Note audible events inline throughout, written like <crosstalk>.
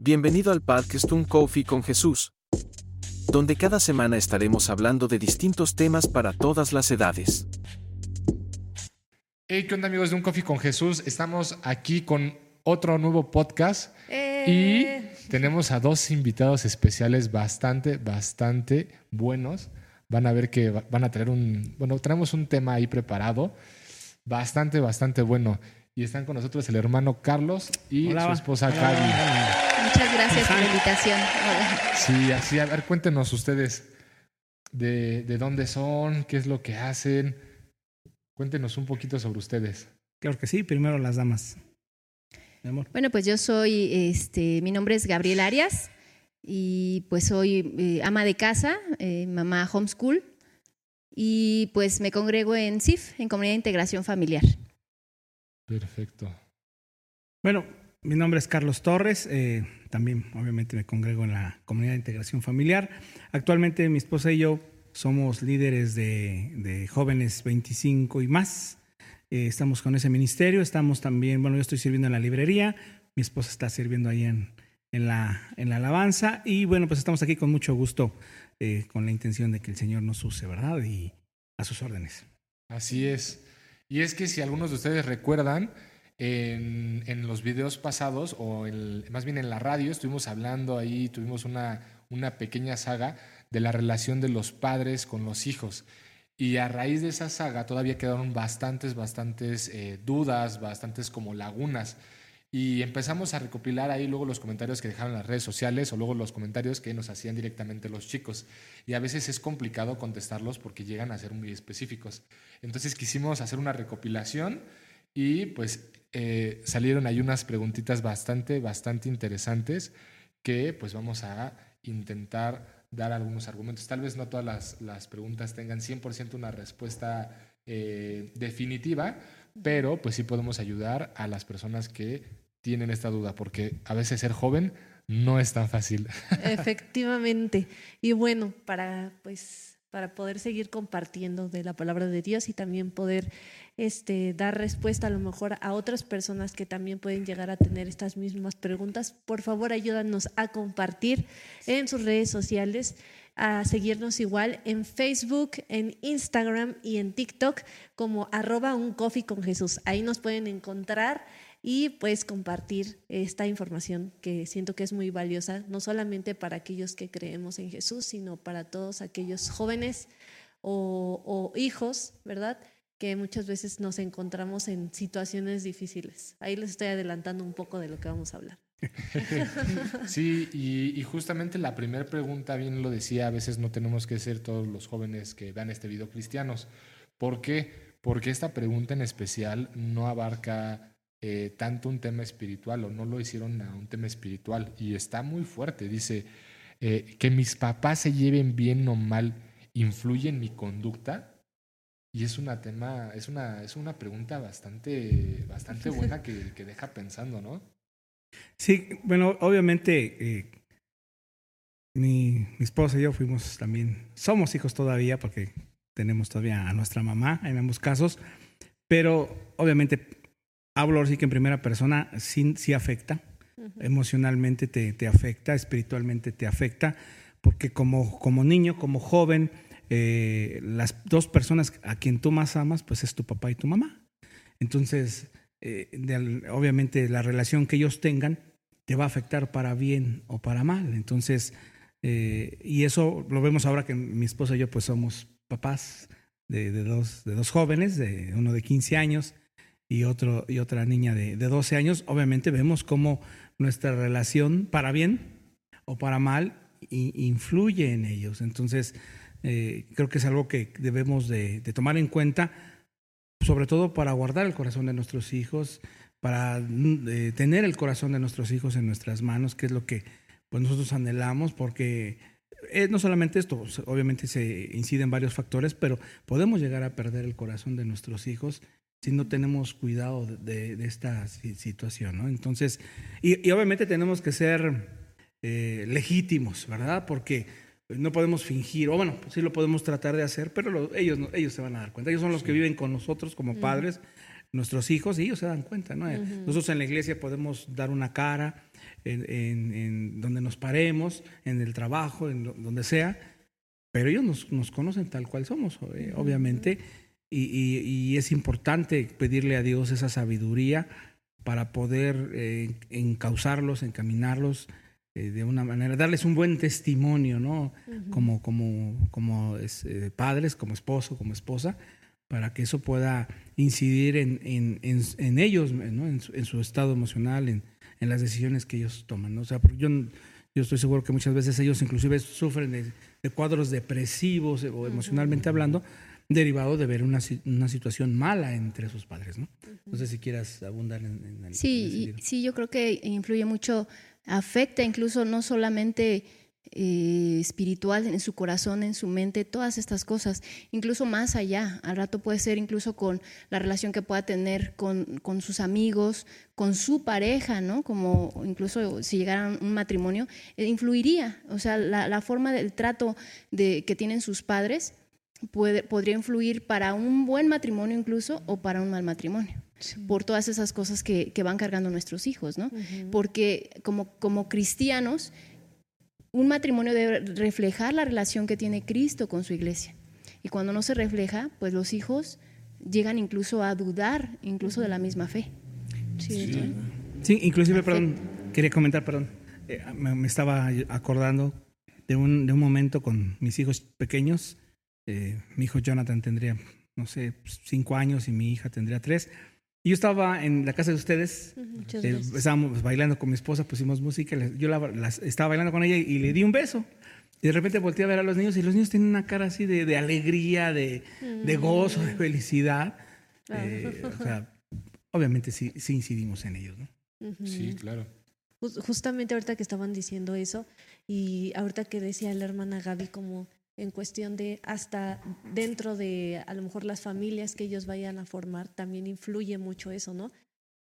Bienvenido al podcast Un Coffee con Jesús, donde cada semana estaremos hablando de distintos temas para todas las edades. Hey, ¿qué onda amigos de Un Coffee con Jesús? Estamos aquí con otro nuevo podcast Eh, y tenemos a dos invitados especiales bastante, bastante buenos. Van a ver que va- van a tener un, bueno, tenemos un tema ahí preparado, bastante, bastante bueno. Y están con nosotros el hermano Carlos y Hola. su esposa Hola. Cari. Muchas gracias por la invitación. Hola. Sí, así, a ver, cuéntenos ustedes de, de dónde son, qué es lo que hacen. Cuéntenos un poquito sobre ustedes. Claro que sí, primero las damas. Mi amor. Bueno, pues yo soy, este, mi nombre es Gabriel Arias y pues soy eh, ama de casa, eh, mamá homeschool y pues me congrego en CIF, en Comunidad de Integración Familiar. Perfecto. Bueno, mi nombre es Carlos Torres. eh, también, obviamente, me congrego en la comunidad de integración familiar. Actualmente, mi esposa y yo somos líderes de, de jóvenes 25 y más. Eh, estamos con ese ministerio. Estamos también, bueno, yo estoy sirviendo en la librería. Mi esposa está sirviendo ahí en, en, la, en la alabanza. Y bueno, pues estamos aquí con mucho gusto, eh, con la intención de que el Señor nos use, ¿verdad? Y a sus órdenes. Así es. Y es que si algunos de ustedes recuerdan, en, los videos pasados, o más bien en la radio, estuvimos hablando ahí, tuvimos una, una pequeña saga de la relación de los padres con los hijos. Y a raíz de esa saga todavía quedaron bastantes, bastantes eh, dudas, bastantes como lagunas. Y empezamos a recopilar ahí luego los comentarios que dejaron las redes sociales o luego los comentarios que nos hacían directamente los chicos. Y a veces es complicado contestarlos porque llegan a ser muy específicos. Entonces quisimos hacer una recopilación y pues eh, salieron ahí unas preguntitas bastante, bastante interesantes que pues vamos a intentar dar algunos argumentos. Tal vez no todas las, las preguntas tengan 100% una respuesta eh, definitiva, pero pues sí podemos ayudar a las personas que tienen esta duda, porque a veces ser joven no es tan fácil. Efectivamente. Y bueno, para pues para poder seguir compartiendo de la palabra de Dios y también poder este, dar respuesta a lo mejor a otras personas que también pueden llegar a tener estas mismas preguntas, por favor ayúdanos a compartir en sus redes sociales, a seguirnos igual en Facebook, en Instagram y en TikTok como arroba un coffee con Jesús. Ahí nos pueden encontrar y pues compartir esta información que siento que es muy valiosa, no solamente para aquellos que creemos en Jesús, sino para todos aquellos jóvenes o, hijos, ¿verdad? Que muchas veces nos encontramos en situaciones difíciles. Ahí les estoy adelantando un poco de lo que vamos a hablar. <laughs> Sí, y, y justamente la primera pregunta, bien lo decía, a veces no tenemos que ser todos los jóvenes que vean este video cristianos. ¿Por qué? Porque esta pregunta en especial no abarca eh, tanto un tema espiritual o no lo hicieron a un tema espiritual y está muy fuerte. Dice, eh, que mis papás se lleven bien o mal influye en mi conducta. Y es una tema, es una, es una pregunta bastante, bastante buena que, <laughs> que deja pensando, ¿no? Sí, bueno, obviamente eh, mi, mi esposa y yo fuimos también, somos hijos todavía porque tenemos todavía a nuestra mamá en ambos casos, pero obviamente hablo así que en primera persona sí, sí afecta, emocionalmente te, te afecta, espiritualmente te afecta, porque como, como niño, como joven, eh, las dos personas a quien tú más amas, pues es tu papá y tu mamá. Entonces, eh, de obviamente la relación que ellos tengan te va a afectar para bien o para mal. Entonces, eh, y eso lo vemos ahora que mi esposa y yo pues somos papás de, de dos, de dos jóvenes, de uno de 15 años y, otro, y otra niña de, de 12 años. Obviamente vemos cómo nuestra relación, para bien o para mal, influye en ellos. Entonces, eh, creo que es algo que debemos de, tomar en cuenta sobre todo para guardar el corazón de nuestros hijos, para mm, eh, tener el corazón de nuestros hijos en nuestras manos, que es lo que pues, nosotros anhelamos, porque eh, no solamente esto, obviamente se inciden varios factores, pero podemos llegar a perder el corazón de nuestros hijos si no tenemos cuidado de, de- esta si- situación, ¿no? Entonces, y, y obviamente tenemos que ser eh, legítimos, ¿verdad? Porque no podemos fingir, o bueno, sí lo podemos tratar de hacer, pero lo- ellos, no- ellos se van a dar cuenta. Ellos son los que viven con nosotros como padres. nuestros hijos y ellos se dan cuenta, ¿no? Nosotros en la iglesia podemos dar una cara en, donde nos paremos, en el trabajo, en donde sea, pero ellos nos, conocen tal cual somos, eh, obviamente, y, es importante pedirle a Dios esa sabiduría para poder eh, encauzarlos, encaminarlos eh, de una manera, darles un buen testimonio, ¿no? Como, como, como padres, como esposo, como esposa, para que eso pueda incidir en, en, ellos, ¿no? en, su, estado emocional, en, las decisiones que ellos toman. ¿no? O sea, yo, yo estoy seguro que muchas veces ellos inclusive sufren de, cuadros depresivos o emocionalmente hablando, derivado de ver una, una, situación mala entre sus padres. ¿no? no sé si quieras abundar en, el... Sí, sí, yo creo que influye mucho, afecta incluso no solamente eh, espiritual en su corazón, en su mente, todas estas cosas, incluso más allá. Al rato puede ser incluso con la relación que pueda tener con, con sus amigos, con su pareja, ¿no? Como incluso si llegara un matrimonio, eh, influiría. O sea, la, forma del trato de, que tienen sus padres puede, podría influir para un buen matrimonio incluso o para un mal matrimonio. por todas esas cosas que, que, van cargando nuestros hijos, ¿no? Porque como, como cristianos un matrimonio debe reflejar la relación que tiene Cristo con su iglesia. Y cuando no se refleja, pues los hijos llegan incluso a dudar, incluso de la misma fe. Sí, inclusive, perdón, quería comentar, perdón, eh, me, estaba acordando de un, de un momento con mis hijos pequeños. Eh, mi hijo Jonathan tendría, no sé, cinco años y mi hija tendría tres yo estaba en la casa de ustedes, eh, estábamos bailando con mi esposa, pusimos música, yo estaba bailando con ella y, le di un beso. Y de repente volteé a ver a los niños y los niños tienen una cara así de, alegría, de, gozo, de felicidad. Eh, o sea, obviamente sí, sí incidimos en ellos, ¿no? Sí, claro. Justamente ahorita que estaban diciendo eso y ahorita que decía la hermana Gaby como en cuestión de hasta dentro de a lo mejor las familias que ellos vayan a formar, también influye mucho eso, ¿no?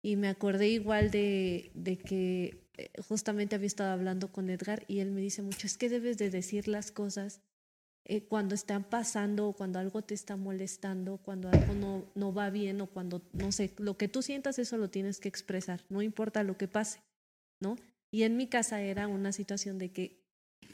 Y me acordé igual de, de que eh, justamente había estado hablando con Edgar y él me dice mucho, es que debes de decir las cosas eh, cuando están pasando o cuando algo te está molestando, cuando algo no, no va bien o cuando, no sé, lo que tú sientas eso lo tienes que expresar, no importa lo que pase, ¿no? Y en mi casa era una situación de que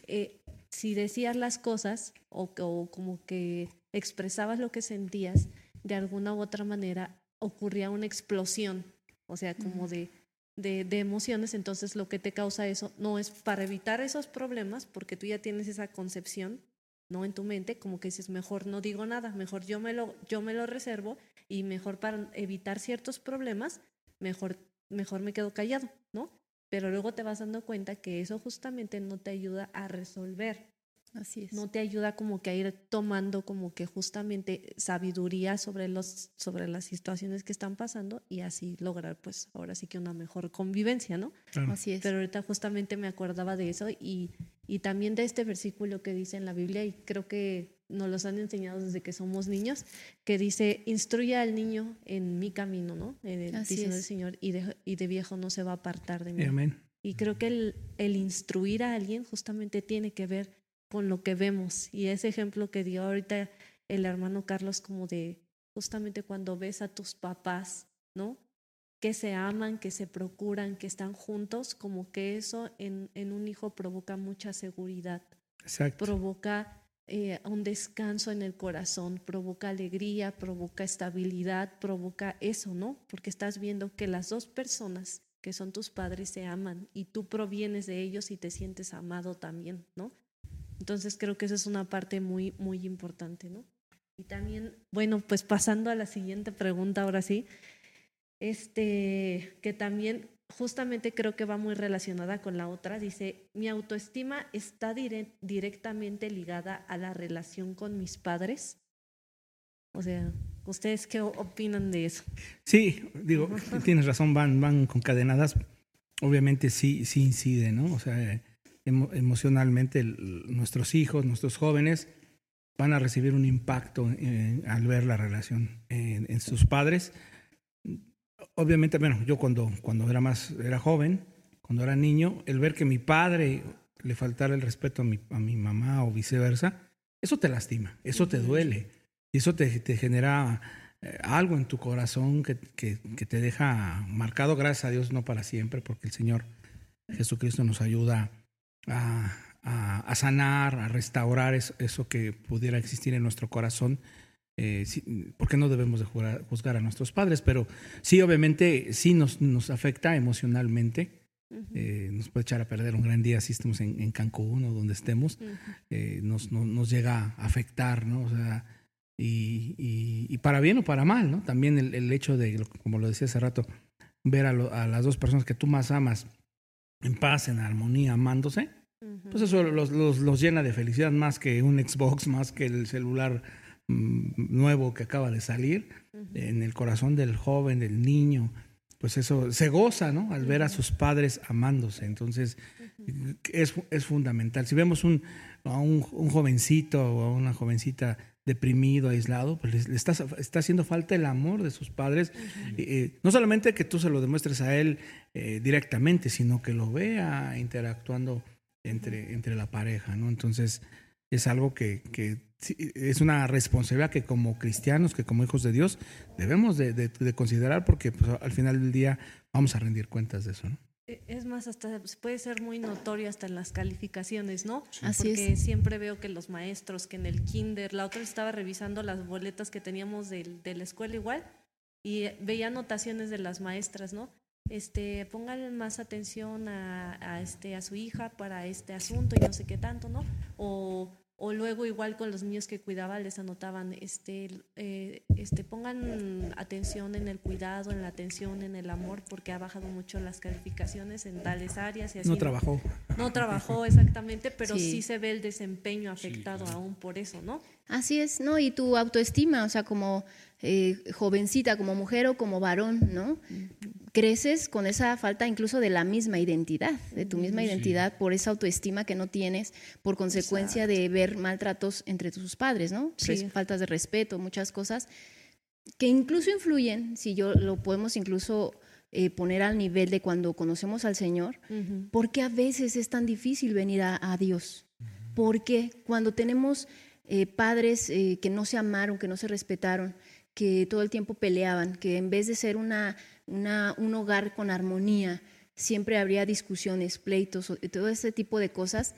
eh, si decías las cosas o, como que expresabas lo que sentías, de alguna u otra manera ocurría una explosión, o sea, como de, de, emociones, entonces lo que te causa eso no es para evitar esos problemas, porque tú ya tienes esa concepción, ¿no? En tu mente, como que dices, mejor no digo nada, mejor yo me lo, yo me lo reservo y mejor para evitar ciertos problemas, mejor, mejor me quedo callado, ¿no? Pero luego te vas dando cuenta que eso justamente no te ayuda a resolver. Así es. No te ayuda como que a ir tomando como que justamente sabiduría sobre los sobre las situaciones que están pasando y así lograr pues ahora sí que una mejor convivencia, ¿no? Así es. Pero ahorita justamente me acordaba de eso y, y también de este versículo que dice en la Biblia y creo que nos los han enseñado desde que somos niños, que dice, instruya al niño en mi camino, ¿no? Eh, dice el Señor, y de, y de viejo no se va a apartar de mí. Amén. Y creo que el, el instruir a alguien justamente tiene que ver con lo que vemos. Y ese ejemplo que dio ahorita el hermano Carlos, como de justamente cuando ves a tus papás, ¿no? Que se aman, que se procuran, que están juntos, como que eso en, en un hijo provoca mucha seguridad. Exacto. Provoca eh, un descanso en el corazón, provoca alegría, provoca estabilidad, provoca eso, ¿no? Porque estás viendo que las dos personas que son tus padres se aman y tú provienes de ellos y te sientes amado también, ¿no? Entonces creo que esa es una parte muy, muy importante, ¿no? Y también, bueno, pues pasando a la siguiente pregunta ahora sí, este, que también justamente creo que va muy relacionada con la otra. Dice, mi autoestima está directamente ligada a la relación con mis padres. O sea, ¿ustedes qué opinan de eso? Sí, digo, tienes razón, van, van concadenadas. Obviamente sí, sí incide, ¿no? O sea, emocionalmente nuestros hijos, nuestros jóvenes van a recibir un impacto eh, al ver la relación en sus padres obviamente, bueno, yo cuando, cuando era más, era joven, cuando era niño, el ver que mi padre le faltara el respeto a mi, a mi mamá o viceversa, eso te lastima, eso te duele, y eso te, te genera eh, algo en tu corazón que, que, que, te deja marcado, gracias a Dios, no para siempre, porque el Señor Jesucristo nos ayuda a, a, a sanar, a restaurar eso, eso, que pudiera existir en nuestro corazón. Eh, sí, porque no debemos de juzgar, juzgar, a nuestros padres, pero sí, obviamente, sí nos, nos afecta emocionalmente. Uh -huh. eh, nos puede echar a perder un gran día si estamos en, en Cancún o donde estemos. Uh -huh. nos, no, nos llega a afectar, ¿no? O sea, y, y, y, para bien o para mal, ¿no? También el, el hecho de, como lo decía hace rato, ver a, lo, a, las dos personas que tú más amas en paz, en armonía, amándose, uh -huh. pues eso los, los, los, llena de felicidad más que un Xbox, más que el celular nuevo que acaba de salir, uh -huh. en el corazón del joven, del niño, pues eso se goza, ¿no? Al ver a sus padres amándose. Entonces, es, es fundamental. Si vemos un, a un, un jovencito o a una jovencita deprimido, aislado, pues le, está, está, haciendo falta el amor de sus padres. Uh -huh. eh, no solamente que tú se lo demuestres a él eh, directamente, sino que lo vea interactuando entre, entre la pareja, ¿no? Entonces, es algo que, que, es una responsabilidad que como cristianos, que como hijos de Dios, debemos de, de, de considerar porque pues, al final del día vamos a rendir cuentas de eso, ¿no? E, es más, hasta puede ser muy notorio hasta en las calificaciones, ¿no? Sí. Así Porque es. siempre veo que los maestros, que en el kinder, la otra estaba revisando las boletas que teníamos de, de la escuela igual y veía anotaciones de las maestras, ¿no? Este, pongan más atención a, a, este, a su hija para este asunto y no sé qué tanto, ¿no? O o luego igual con los niños que cuidaba les anotaban este eh, este pongan atención en el cuidado en la atención en el amor porque ha bajado mucho las calificaciones en tales áreas y así no trabajó no trabajó exactamente pero sí, sí se ve el desempeño afectado sí, claro. aún por eso no así es no y tu autoestima o sea como eh, jovencita como mujer o como varón no creces con esa falta incluso de la misma identidad, de tu misma sí. identidad por esa autoestima que no tienes, por consecuencia Exacto. de ver maltratos entre tus padres, ¿no? Sí. Faltas de respeto, muchas cosas que incluso influyen, si yo lo podemos incluso eh, poner al nivel de cuando conocemos al Señor, uh -huh. porque a veces es tan difícil venir a, a Dios, porque cuando tenemos eh, padres eh, que no se amaron, que no se respetaron, que todo el tiempo peleaban, que en vez de ser una, una, un hogar con armonía, siempre habría discusiones, pleitos, todo ese tipo de cosas.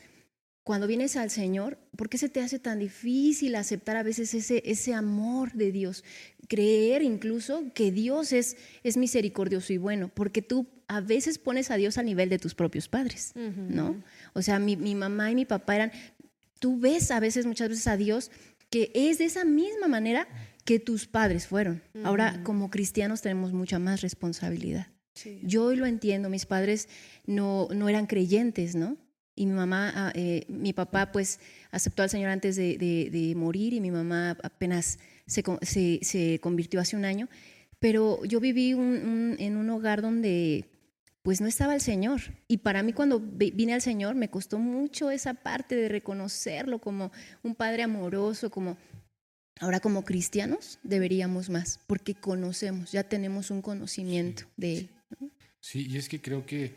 Cuando vienes al Señor, ¿por qué se te hace tan difícil aceptar a veces ese, ese amor de Dios? Creer incluso que Dios es, es misericordioso y bueno, porque tú a veces pones a Dios al nivel de tus propios padres, uh -huh. ¿no? O sea, mi, mi mamá y mi papá eran, tú ves a veces, muchas veces a Dios que es de esa misma manera que tus padres fueron. Uh -huh. Ahora, como cristianos tenemos mucha más responsabilidad. Sí. Yo hoy lo entiendo, mis padres no, no eran creyentes, ¿no? Y mi mamá, eh, mi papá pues aceptó al Señor antes de, de, de morir y mi mamá apenas se, se, se, convirtió hace un año. Pero yo viví un, un, en un hogar donde pues no estaba el Señor. Y para mí cuando vine al Señor me costó mucho esa parte de reconocerlo como un padre amoroso, como Ahora como cristianos deberíamos más, porque conocemos, ya tenemos un conocimiento sí, de él. ¿no? Sí, y es que creo que,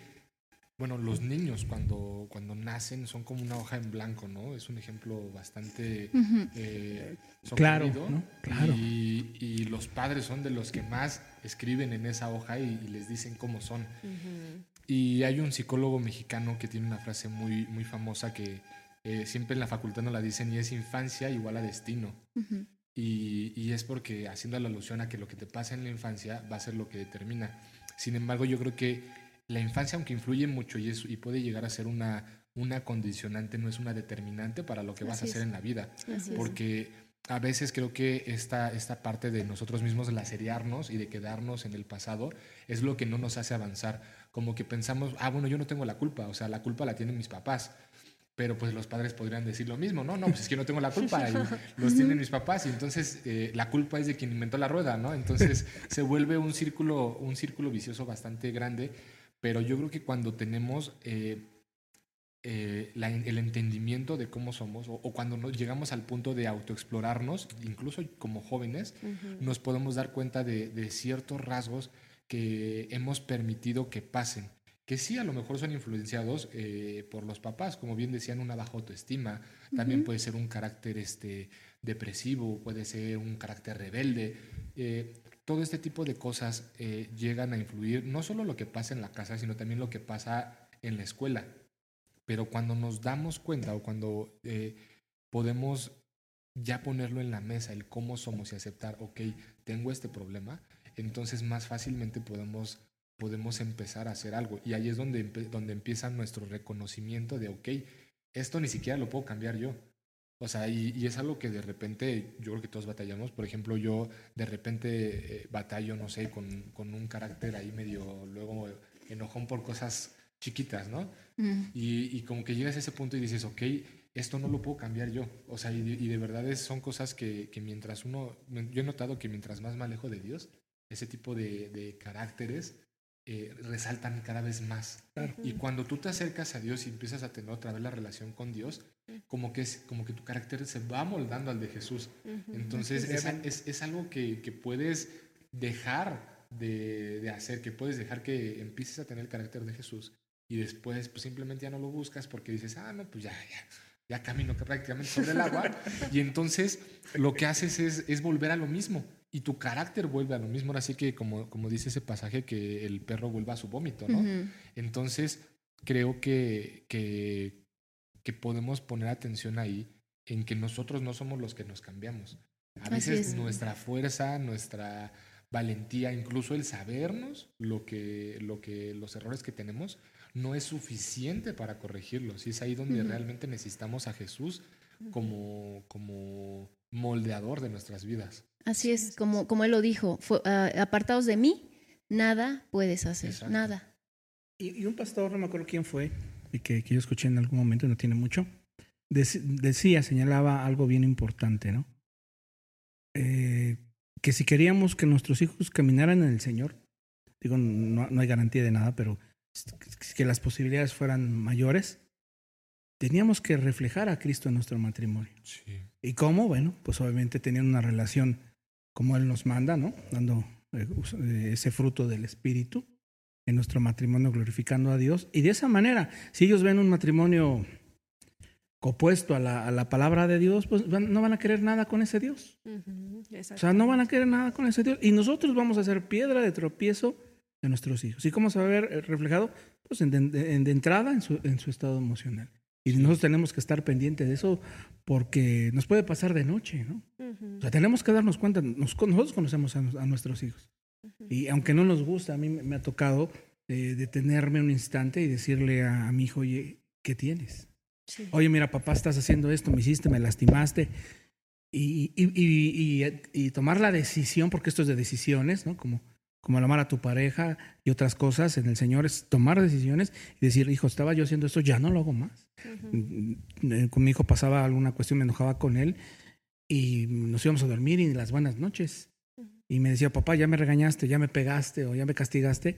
bueno, los niños cuando, cuando nacen son como una hoja en blanco, ¿no? Es un ejemplo bastante uh -huh. eh, claro, ¿no? claro. Y, y, los padres son de los que más escriben en esa hoja y, y les dicen cómo son. Uh -huh. Y hay un psicólogo mexicano que tiene una frase muy, muy famosa que eh, siempre en la facultad nos la dicen y es infancia igual a destino. Uh -huh. y, y, es porque haciendo la alusión a que lo que te pasa en la infancia va a ser lo que determina. Sin embargo, yo creo que la infancia, aunque influye mucho y, es, y puede llegar a ser una, una condicionante, no es una determinante para lo que vas Así a hacer es. en la vida. Así porque a veces creo que esta, esta parte de nosotros mismos lacerearnos y de quedarnos en el pasado es lo que no nos hace avanzar. Como que pensamos, ah, bueno, yo no tengo la culpa, o sea, la culpa la tienen mis papás pero pues los padres podrían decir lo mismo, no, no, pues es que no tengo la culpa, y <laughs> los tienen mis papás, y entonces eh, la culpa es de quien inventó la rueda, ¿no? Entonces se vuelve un círculo, un círculo vicioso bastante grande, pero yo creo que cuando tenemos eh, eh, la, el entendimiento de cómo somos, o, o, cuando nos llegamos al punto de autoexplorarnos, incluso como jóvenes, uh -huh. nos podemos dar cuenta de, de ciertos rasgos que hemos permitido que pasen que sí a lo mejor son influenciados eh, por los papás, como bien decían, una baja autoestima, también uh -huh. puede ser un carácter este, depresivo, puede ser un carácter rebelde, eh, todo este tipo de cosas eh, llegan a influir, no solo lo que pasa en la casa, sino también lo que pasa en la escuela. Pero cuando nos damos cuenta o cuando eh, podemos ya ponerlo en la mesa, el cómo somos y aceptar, ok, tengo este problema, entonces más fácilmente podemos, podemos empezar a hacer algo. Y ahí es donde, donde empieza nuestro reconocimiento de, ok, esto ni siquiera lo puedo cambiar yo. O sea, y, es algo que de repente yo creo que todos batallamos. Por ejemplo, yo de repente eh, batallo, no sé, con, con, un carácter ahí medio luego enojón por cosas chiquitas, ¿no? Y, y, como que llegas a ese punto y dices, ok, esto no lo puedo cambiar yo. O sea, y, de verdad es, son cosas que, que, mientras uno, yo he notado que mientras más me alejo de Dios, ese tipo de, de caracteres eh, resaltan cada vez más. Y cuando tú te acercas a Dios y empiezas a tener otra vez la relación con Dios, como que, es, como que tu carácter se va moldando al de Jesús. Entonces es, es, es, algo que, que puedes dejar de, de, hacer, que puedes dejar que empieces a tener el carácter de Jesús y después pues simplemente ya no lo buscas porque dices, ah, no, pues ya, ya ya camino prácticamente sobre el agua, y entonces lo que haces es, es, volver a lo mismo, y tu carácter vuelve a lo mismo, así que como, como dice ese pasaje, que el perro vuelva a su vómito, ¿no? Entonces, creo que, que, que, podemos poner atención ahí en que nosotros no somos los que nos cambiamos. A veces nuestra fuerza, nuestra valentía, incluso el sabernos lo que, lo que, los errores que tenemos, no es suficiente para corregirlos. Y es ahí donde realmente necesitamos a Jesús como, como moldeador de nuestras vidas. Así es, como, como él lo dijo, ah, apartados de mí, nada puedes hacer, nada. Y, un pastor, no me acuerdo quién fue, y que, que yo escuché en algún momento, no tiene mucho, decía, señalaba algo bien importante, ¿no? Eh, que si queríamos que nuestros hijos caminaran en el Señor, digo, no, no hay garantía de nada, pero que las posibilidades fueran mayores, teníamos que reflejar a Cristo en nuestro matrimonio. ¿Y cómo? Bueno, pues obviamente teniendo una relación como Él nos manda, ¿no? Dando eh, eh, ese fruto del Espíritu en nuestro matrimonio, glorificando a Dios. Y de esa manera, si ellos ven un matrimonio opuesto a la, a la palabra de Dios, pues no van a querer nada con ese Dios. o sea, no van a querer nada con ese Dios. Y nosotros vamos a ser piedra de tropiezo de nuestros hijos. ¿Y cómo se va a ver eh, reflejado? Pues en, de, entrada en su, en su, estado emocional. Y nosotros tenemos que estar pendientes de eso porque nos puede pasar de noche, ¿no? O sea, tenemos que darnos cuenta, nosotros conocemos a, nuestros hijos. Y aunque no nos gusta, a mí me ha tocado eh, detenerme un instante y decirle a, mi hijo, oye, ¿qué tienes? Oye, mira, papá, estás haciendo esto, me hiciste, me lastimaste. Y, y, y, y, tomar la decisión, porque esto es de decisiones, ¿no? Como como el amar a tu pareja y otras cosas en el Señor, es tomar decisiones y decir, hijo, estaba yo haciendo esto, ya no lo hago más. Mm, con mi hijo pasaba alguna cuestión, me enojaba con él y nos íbamos a dormir y las buenas noches. Y me decía, papá, ya me regañaste, ya me pegaste o ya me castigaste.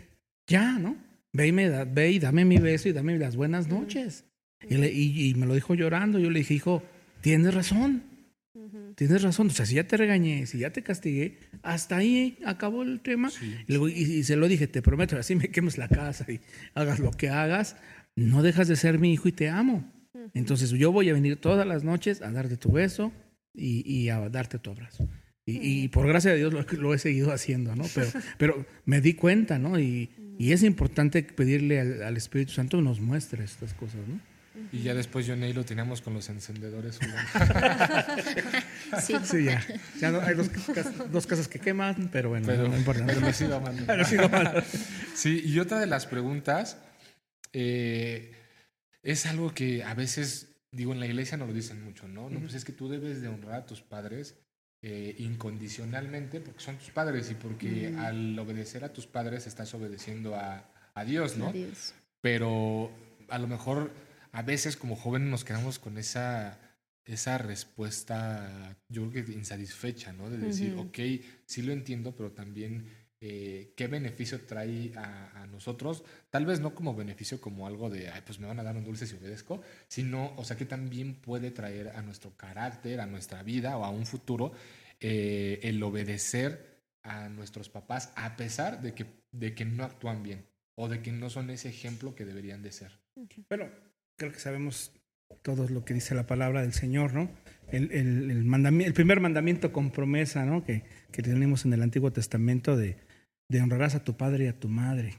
Ya, ¿no? Ve y, me ve y dame mi beso y dame las buenas noches. y, y me lo dijo llorando. Yo le dije, hijo, tienes razón Tienes razón, o sea, si ya te regañé, si ya te castigué, hasta ahí acabó el tema. Y, se lo dije, te prometo, así me quemes la casa y hagas lo que hagas, no dejas de ser mi hijo y te amo. Entonces yo voy a venir todas las noches a darte tu beso y, a darte tu abrazo. Y, por gracia de Dios lo, <laughs> he seguido haciendo, ¿no? Pero, <laughs> pero me di cuenta, ¿no? Y, es importante pedirle al, al Espíritu Santo que nos muestre estas cosas, ¿no? Y ya después yo y lo teníamos con los encendedores. <laughs> sí. sí, ya. ya hay dos, dos, casas que queman, pero bueno, pero, no importa. Pero me sigo amando. Sí, y otra de las preguntas eh, es algo que a veces, digo, en la iglesia no lo dicen mucho, ¿no? No, pues es que tú debes de honrar a tus padres eh, incondicionalmente porque son tus padres y porque al obedecer a tus padres estás obedeciendo a, a Dios, ¿no? A Dios. Pero a lo mejor a veces como jóvenes nos quedamos con esa, esa respuesta, yo creo que insatisfecha, ¿no? De decir, ok, sí lo entiendo, pero también eh, qué beneficio trae a, nosotros, tal vez no como beneficio como algo de, ay, pues me van a dar un dulce si obedezco, sino, o sea, que también puede traer a nuestro carácter, a nuestra vida o a un futuro eh, el obedecer a nuestros papás a pesar de que, de que no actúan bien o de que no son ese ejemplo que deberían de ser. Bueno, creo que sabemos todo lo que dice la palabra del Señor, ¿no? El, el, el, mandami- el primer mandamiento con promesa, ¿no? Que, que tenemos en el Antiguo Testamento de, de honrarás a tu padre y a tu madre,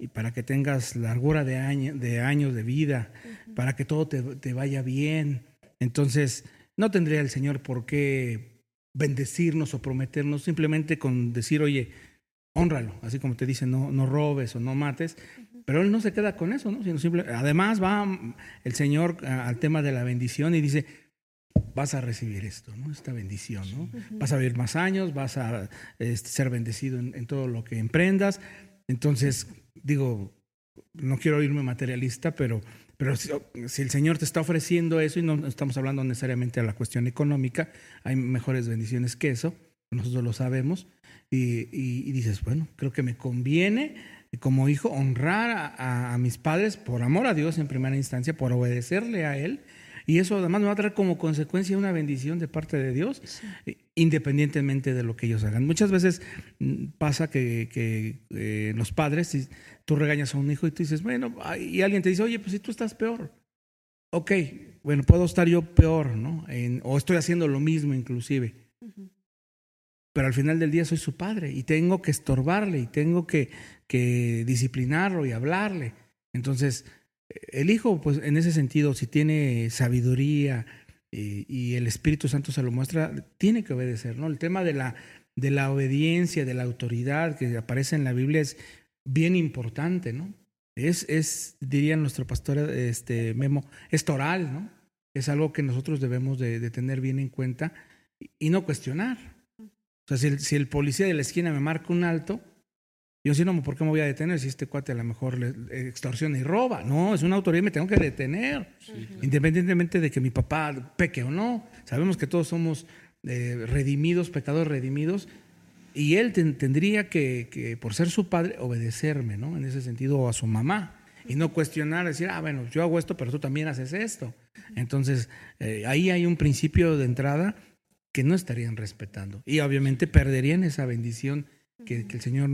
y para que tengas largura de, año- de años de vida, para que todo te, te vaya bien. Entonces, no tendría el Señor por qué bendecirnos o prometernos simplemente con decir, oye, honralo, así como te dicen, no, no robes o no mates, pero Él no se queda con eso, ¿no? Sino simple, además va el Señor a- al tema de la bendición y dice, vas a recibir esto, ¿no? Esta bendición, ¿no? Vas a vivir más años, vas a este, ser bendecido en, en todo lo que emprendas. Entonces, digo, no quiero irme materialista, pero, pero si, si el Señor te está ofreciendo eso, y no estamos hablando necesariamente de la cuestión económica, hay mejores bendiciones que eso, nosotros lo sabemos, y, y- y dices, bueno, creo que me conviene como hijo honrar a, a- a mis padres por amor a Dios en primera instancia, por obedecerle a Él, y eso además me va a traer como consecuencia una bendición de parte de Dios, eh, independientemente de lo que ellos hagan. Muchas veces mm, pasa que, que, eh, los padres, si tú regañas a un hijo y tú dices, bueno, y alguien te dice, oye, pues si tú estás peor. Ok, bueno, puedo estar yo peor, ¿no? En- o estoy haciendo lo mismo inclusive. Pero al final del día soy su padre y tengo que estorbarle y tengo que, que disciplinarlo y hablarle. Entonces, el hijo, pues en ese sentido, si tiene sabiduría eh, y el Espíritu Santo se lo muestra, tiene que obedecer, ¿no? El tema de la, de la obediencia, de la autoridad que aparece en la Biblia es bien importante, ¿no? Es, es diría nuestro pastor este, Memo, es toral, ¿no? Es algo que nosotros debemos de, de tener bien en cuenta y- y no cuestionar. O sea, si el, si el policía de la esquina me marca un alto, yo sí, no, ¿por qué me voy a detener si este cuate a lo mejor le, extorsiona y roba? No, es una autoridad y me tengo que detener. Independientemente de que mi papá peque o no. Sabemos que todos somos eh, redimidos, pecadores redimidos, y él ten- tendría que, que, por ser su padre, obedecerme, ¿no? En ese sentido, o a su mamá. Y no cuestionar, decir, ah, bueno, yo hago esto, pero tú también haces esto. Entonces, eh, ahí hay un principio de entrada que no estarían respetando. Y obviamente perderían esa bendición que, que el Señor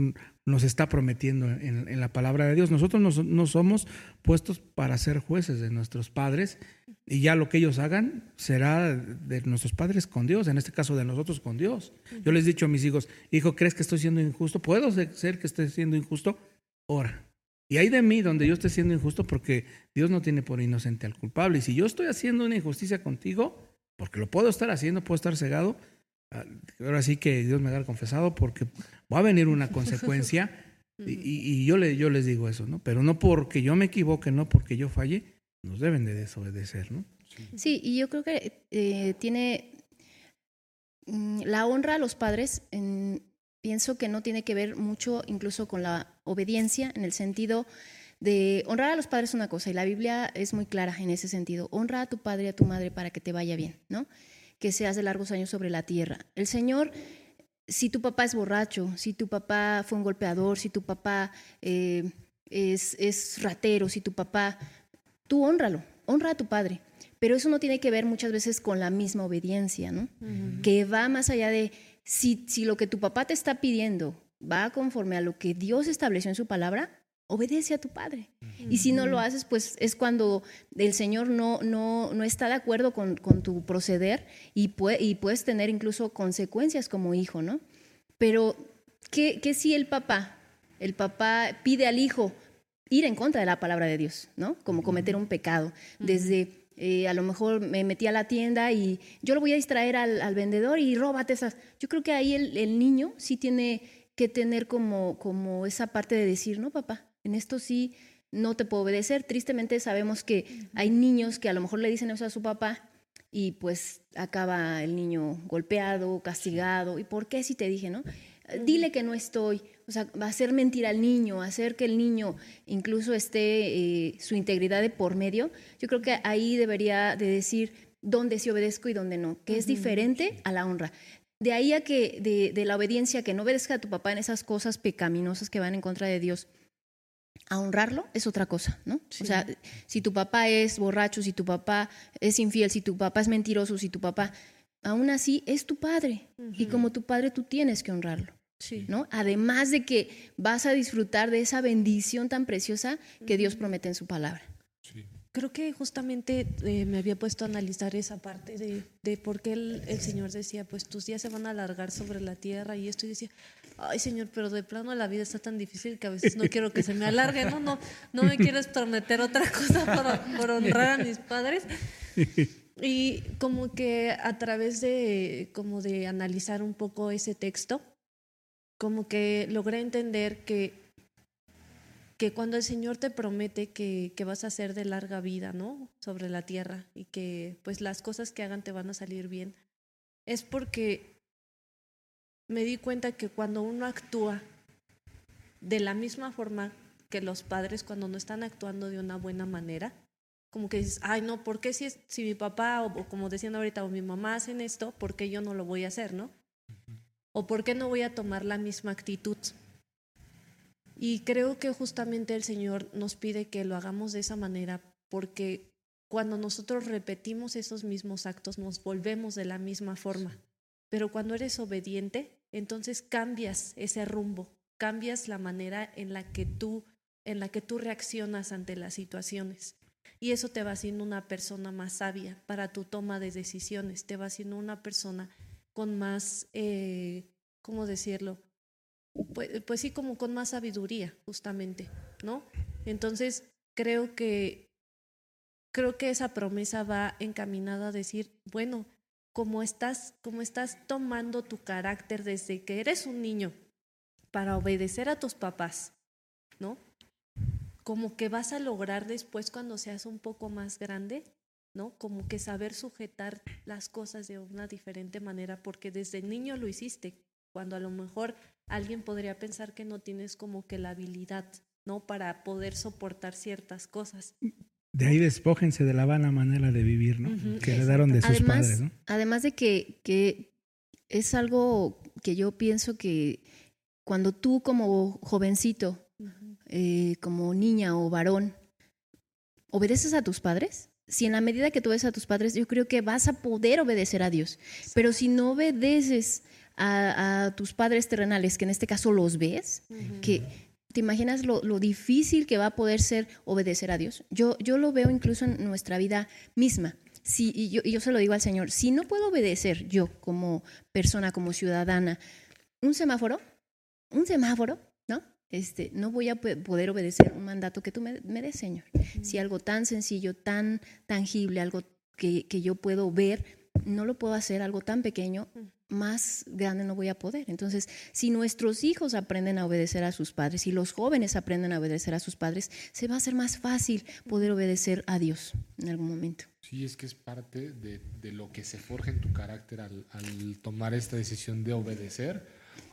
nos está prometiendo en, la palabra de Dios. Nosotros no, so- no somos puestos para ser jueces de nuestros padres y ya lo que ellos hagan será de nuestros padres con Dios, en este caso de nosotros con Dios. Yo les he dicho a mis hijos, hijo, ¿crees que estoy siendo injusto? ¿Puedo ser- ser que esté siendo injusto? Ora. Y hay de mí donde yo esté siendo injusto porque Dios no tiene por inocente al culpable. Y si yo estoy haciendo una injusticia contigo, porque lo puedo estar haciendo, puedo estar cegado, ah, ahora sí que Dios me haga confesado porque va a venir una <laughs> consecuencia. y, y- y yo, le, yo les digo eso, ¿no? Pero no porque yo me equivoque, no porque yo falle, nos deben de desobedecer, ¿no? Sí, y yo creo que eh, tiene mm, la honra a los padres, en- pienso que no tiene que ver mucho incluso con la obediencia, en el sentido de honrar a los padres es una cosa, y la Biblia es muy clara en ese sentido. Honra a tu padre y a tu madre para que te vaya bien, ¿no? Que seas de largos años sobre la tierra. El Señor, si tu papá es borracho, si tu papá fue un golpeador, si tu papá eh, es, es ratero, si tu papá tú honralo, honra a tu padre. Pero eso no tiene que ver muchas veces con la misma obediencia, ¿no? Que va más allá de si, si lo que tu papá te está pidiendo va conforme a lo que Dios estableció en su palabra, obedece a tu padre. Y si no lo haces, pues es cuando el Señor no, no, no está de acuerdo con, con tu proceder y, pue- y puedes tener incluso consecuencias como hijo, ¿no? Pero, ¿qué, qué si el papá, el papá pide al hijo ir en contra de la palabra de Dios, ¿no? Como cometer un pecado. Desde, eh, a lo mejor me metí a la tienda y yo lo voy a distraer al, al vendedor y róbate esas. Yo creo que ahí el, el niño sí tiene que tener como, como esa parte de decir, no, papá, en esto sí no te puedo obedecer. Tristemente sabemos que hay niños que a lo mejor le dicen eso a su papá y pues acaba el niño golpeado, castigado. ¿Y por qué si te dije, no? Dile que no estoy. O sea, va a hacer mentir al niño, hacer que el niño incluso esté eh, su integridad de por medio. Yo creo que ahí debería de decir dónde sí obedezco y dónde no, que es diferente a la honra. De ahí a que de, de la obediencia, que no obedezca a tu papá en esas cosas pecaminosas que van en contra de Dios, a honrarlo es otra cosa, ¿no? O sea, si tu papá es borracho, si tu papá es infiel, si tu papá es mentiroso, si tu papá, aún así es tu padre. Y como tu padre tú tienes que honrarlo, Sí. ¿no? Además de que vas a disfrutar de esa bendición tan preciosa que Dios promete en su palabra. Sí. creo que justamente eh, me había puesto a analizar esa parte de, de por qué el, el, Señor decía, pues tus días se van a alargar sobre la tierra y esto y decía, ay Señor, pero de plano la vida está tan difícil que a veces no quiero que se me alargue, no, no, no me quieres prometer otra cosa por, por honrar a mis padres. Y como que a través de, como de analizar un poco ese texto, como que logré entender que que cuando el Señor te promete que, que, vas a ser de larga vida, ¿no? Sobre la tierra y que pues las cosas que hagan te van a salir bien, es porque me di cuenta que cuando uno actúa de la misma forma que los padres cuando no están actuando de una buena manera, como que dices, ay no, ¿por qué si, si mi papá o, o como decían ahorita o mi mamá hacen esto, ¿por qué yo no lo voy a hacer, no? ¿O por qué no voy a tomar la misma actitud? Y creo que justamente el Señor nos pide que lo hagamos de esa manera porque cuando nosotros repetimos esos mismos actos nos volvemos de la misma forma. Pero cuando eres obediente, entonces cambias ese rumbo, cambias la manera en la que tú en la que tú reaccionas ante las situaciones. Y eso te va haciendo una persona más sabia para tu toma de decisiones, te va haciendo una persona con más, eh, ¿cómo decirlo? pues, pues sí, como con más sabiduría, justamente, ¿no? Entonces, creo que, creo que esa promesa va encaminada a decir, bueno, como estás, como estás tomando tu carácter desde que eres un niño para obedecer a tus papás, ¿no? Como que vas a lograr después cuando seas un poco más grande, ¿no? Como que saber sujetar las cosas de una diferente manera, porque desde niño lo hiciste, cuando a lo mejor alguien podría pensar que no tienes como que la habilidad, ¿no? Para poder soportar ciertas cosas. De ahí despójense de la vana manera de vivir, ¿no? Uh -huh. Que heredaron de sus además, padres, ¿no? Además de que, que es algo que yo pienso que cuando tú como jovencito, uh -huh. eh, como niña o varón, obedeces a tus padres, si en la medida que tú obedeces a tus padres, yo creo que vas a poder obedecer a Dios. Pero si no obedeces a, a, tus padres terrenales, que en este caso los ves, uh -huh. que te imaginas lo, lo, difícil que va a poder ser obedecer a Dios. Yo, yo lo veo incluso en nuestra vida misma. Si, y, yo, y yo se lo digo al Señor, si no puedo obedecer yo como persona, como ciudadana, un semáforo, un semáforo, ¿no? Este, no voy a poder obedecer un mandato que tú me, me des, Señor. Uh -huh. Si algo tan sencillo, tan tangible, algo que, que yo puedo ver, no lo puedo hacer, algo tan pequeño, más grande no voy a poder. Entonces, si nuestros hijos aprenden a obedecer a sus padres, si los jóvenes aprenden a obedecer a sus padres, se va a hacer más fácil poder obedecer a Dios en algún momento. Sí, es que es parte de, de lo que se forja en tu carácter al, al, tomar esta decisión de obedecer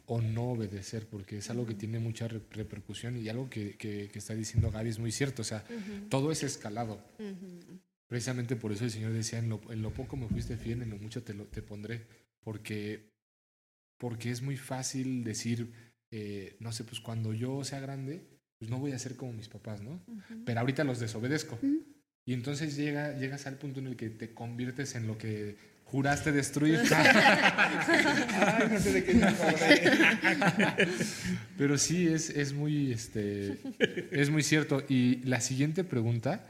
o no obedecer, porque es algo que tiene mucha repercusión y algo que, que, que está diciendo Gaby es muy cierto, o sea, uh -huh. todo es escalado. Uh -huh. Precisamente por eso el Señor decía, en lo, en lo poco me fuiste fiel, en lo mucho te, lo, te pondré porque, porque es muy fácil decir, eh, no sé, pues cuando yo sea grande, pues no voy a ser como mis papás, ¿no? Uh -huh. Pero ahorita los desobedezco. Uh -huh. Y entonces llega, llegas al punto en el que te conviertes en lo que juraste destruir. <laughs> Ay, no sé de qué Pero sí, es, es, muy, este, es muy cierto. Y la siguiente pregunta,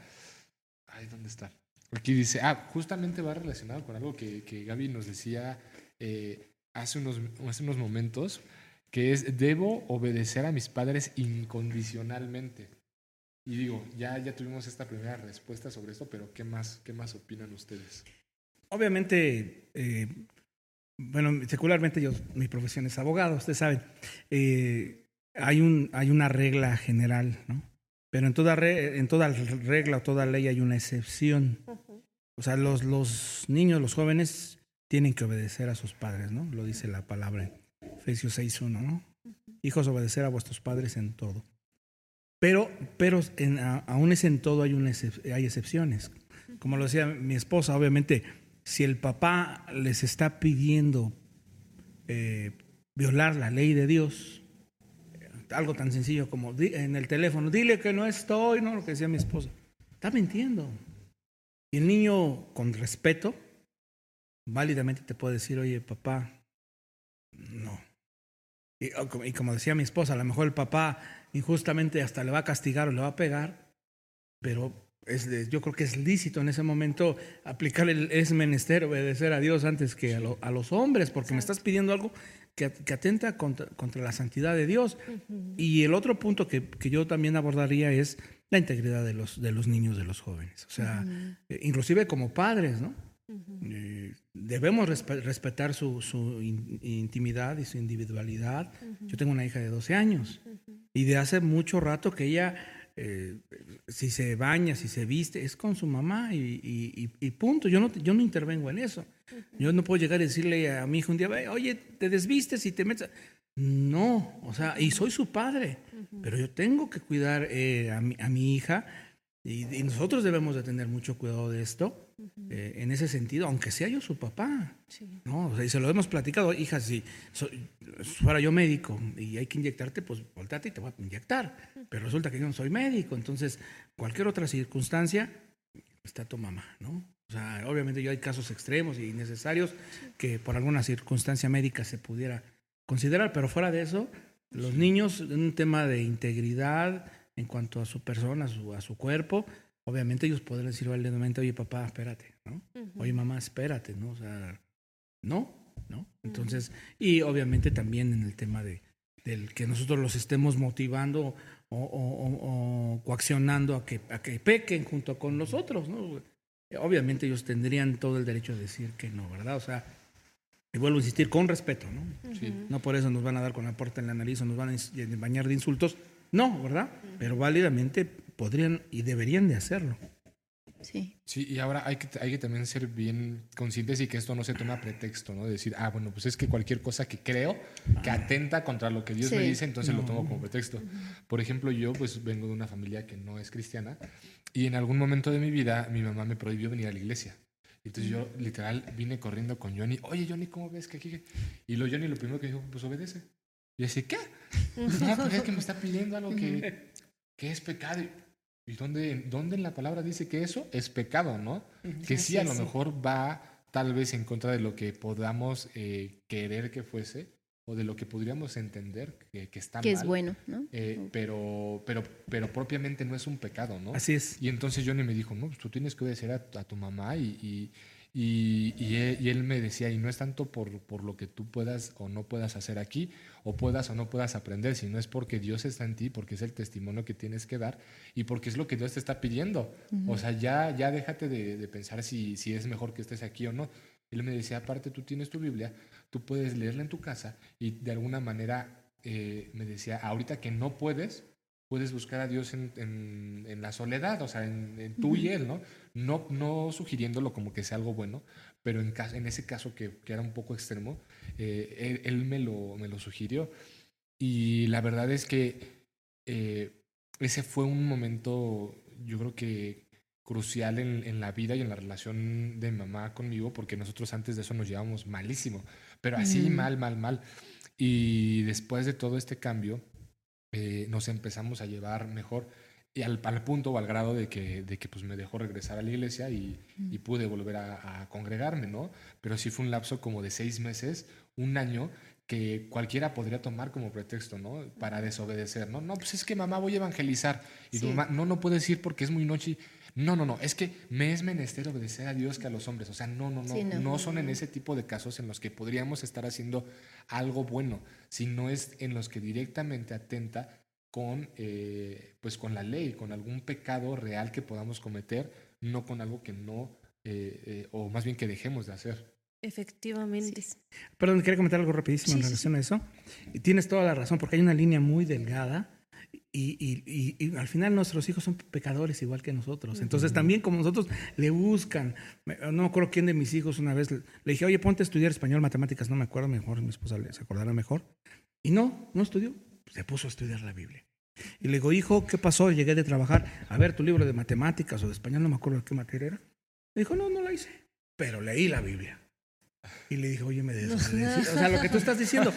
ay, ¿dónde está? Aquí dice, ah, justamente va relacionado con algo que, que Gaby nos decía eh, hace, unos, hace unos momentos, que es, debo obedecer a mis padres incondicionalmente. Y digo, ya, ya tuvimos esta primera respuesta sobre esto, pero ¿qué más, qué más opinan ustedes? Obviamente, eh, bueno, secularmente yo, mi profesión es abogado, ustedes saben, eh, hay, un, hay una regla general, ¿no? Pero en toda, re, en toda regla o toda ley hay una excepción. Uh -huh. O sea, los, los niños, los jóvenes tienen que obedecer a sus padres, ¿no? Lo dice la palabra en Efesios 6.1, ¿no? Hijos, obedecer a vuestros padres en todo. Pero, pero en, a, aún es en todo hay, una, hay excepciones. Como lo decía mi esposa, obviamente, si el papá les está pidiendo eh, violar la ley de Dios, algo tan sencillo como en el teléfono, dile que no estoy, ¿no? Lo que decía mi esposa. Está mintiendo. Y el niño, con respeto, válidamente te puede decir, oye, papá, no. Y, y, como decía mi esposa, a lo mejor el papá injustamente hasta le va a castigar o le va a pegar, pero es yo creo que es lícito en ese momento aplicar el es menester obedecer a Dios antes que a, lo- a los hombres, porque me estás pidiendo algo que, que atenta contra, contra la santidad de Dios. Y el otro punto que, que yo también abordaría es la integridad de los, de los niños, de los jóvenes. O sea, eh, inclusive como padres, ¿no? Eh, debemos respe- respetar su, su in- intimidad y su individualidad. Yo tengo una hija de 12 años y de hace mucho rato que ella, eh, si se baña, si se viste, es con su mamá y, y- y- punto. Yo no, yo no intervengo en eso. Yo no puedo llegar y decirle a mi hijo un día, "Ve, oye, te desvistes y te metes. No, o sea, y soy su padre, pero yo tengo que cuidar eh, a, mi, a mi hija y, y nosotros debemos de tener mucho cuidado de esto, eh, en ese sentido, aunque sea yo su papá. No, o sea, y se lo hemos platicado, hija, si soy- fuera yo médico y hay que inyectarte, pues volteate y te voy a inyectar. Pero resulta que yo no soy médico, entonces cualquier otra circunstancia está tu mamá, ¿no? O sea, obviamente yo hay casos extremos y necesarios que por alguna circunstancia médica se pudiera considerar, pero fuera de eso, los niños, un tema de integridad en cuanto a su persona, a su, a su cuerpo, obviamente ellos podrán decir valientemente, oye papá, espérate, ¿no? Oye mamá, espérate, ¿no? O sea, no, ¿no? Entonces, y obviamente también en el tema de del que nosotros los estemos motivando o, o- o- o coaccionando a que, a que pequen junto con nosotros, ¿no? Obviamente ellos tendrían todo el derecho de decir que no, ¿verdad? O sea, y vuelvo a insistir, con respeto, ¿no? Sí. No por eso nos van a dar con la puerta en la nariz o nos van a eh, bañar de insultos. No, ¿verdad? Pero válidamente podrían y deberían de hacerlo. Sí. Sí, y ahora hay que, hay que también ser bien conscientes y que esto no se toma pretexto, ¿no? De decir, ah, bueno, pues es que cualquier cosa que creo que atenta contra lo que Dios me Sí. dice, entonces lo tomo como pretexto. Por ejemplo, yo pues vengo de una familia que no es cristiana y en algún momento de mi vida mi mamá me prohibió venir a la iglesia. Entonces yo literal vine corriendo con Johnny, oye Johnny, ¿cómo ves que aquí? Y lo Johnny lo primero que dijo, pues obedece. Y yo decía, ¿qué? <laughs> No, pues es que me está pidiendo algo que, <laughs> que es pecado. ¿Y dónde, dónde en la palabra dice que eso es pecado, no? Que sí, a lo mejor va tal vez en contra de lo que podamos eh, querer que fuese o de lo que podríamos entender que, que está Que mal. es bueno, ¿no? eh, pero, pero, pero propiamente no es un pecado, ¿no? Así es. Y entonces Johnny me dijo, no, pues tú tienes que obedecer a, a tu mamá y, y, y, y él, y él me decía, y no es tanto por, por lo que tú puedas o no puedas hacer aquí, o puedas o no puedas aprender, sino es porque Dios está en ti, porque es el testimonio que tienes que dar y porque es lo que Dios te está pidiendo. O sea, ya, ya déjate de, de pensar si, si es mejor que estés aquí o no. Él me decía, aparte tú tienes tu Biblia, tú puedes leerla en tu casa y de alguna manera eh, me decía, ahorita que no puedes, puedes buscar a Dios en, en- en la soledad, o sea, en, en tú y Él, ¿no? ¿no? No sugiriéndolo como que sea algo bueno, pero en, cas- en ese caso que, que era un poco extremo, eh, él, él me, lo, me lo sugirió. Y la verdad es que eh, ese fue un momento, yo creo que crucial en, en la vida y en la relación de mi mamá conmigo, porque nosotros antes de eso nos llevábamos malísimo, pero así Mm. mal, mal, mal. Y después de todo este cambio, eh, nos empezamos a llevar mejor y al, al punto o al grado de que, de que pues me dejó regresar a la iglesia y, y pude volver a, a congregarme, ¿no? Pero sí fue un lapso como de seis meses, un año, que cualquiera podría tomar como pretexto, ¿no? Para desobedecer, ¿no? No, pues es que mamá voy a evangelizar. Y tu mamá, no, no puedes ir porque es muy noche. No, no, no, es que me es menester obedecer a Dios que a los hombres. O sea, no, no, no, Sí, no, no. son en ese tipo de casos en los que podríamos estar haciendo algo bueno, sino es en los que directamente atenta con, eh, pues con la ley, con algún pecado real que podamos cometer, no con algo que no, eh, eh, o más bien que dejemos de hacer. Efectivamente. Sí, Perdón, quería comentar algo rapidísimo Sí, en sí, relación a eso. Y tienes toda la razón, porque hay una línea muy delgada y, y- y- y al final nuestros hijos son pecadores igual que nosotros. Entonces también como nosotros le buscan, no me acuerdo quién de mis hijos una vez le dije, oye, ponte a estudiar español, matemáticas, no me acuerdo, mejor mi esposa se acordará mejor. Y no, no estudió, se puso a estudiar la Biblia. Y le digo, hijo, ¿qué pasó? Llegué de trabajar, a ver tu libro de matemáticas o de español, no me acuerdo de qué materia era. Me dijo, no, no la hice, pero leí la Biblia. <laughs> Y le dije, oye, me desobedecí. O sea, lo que tú estás diciendo,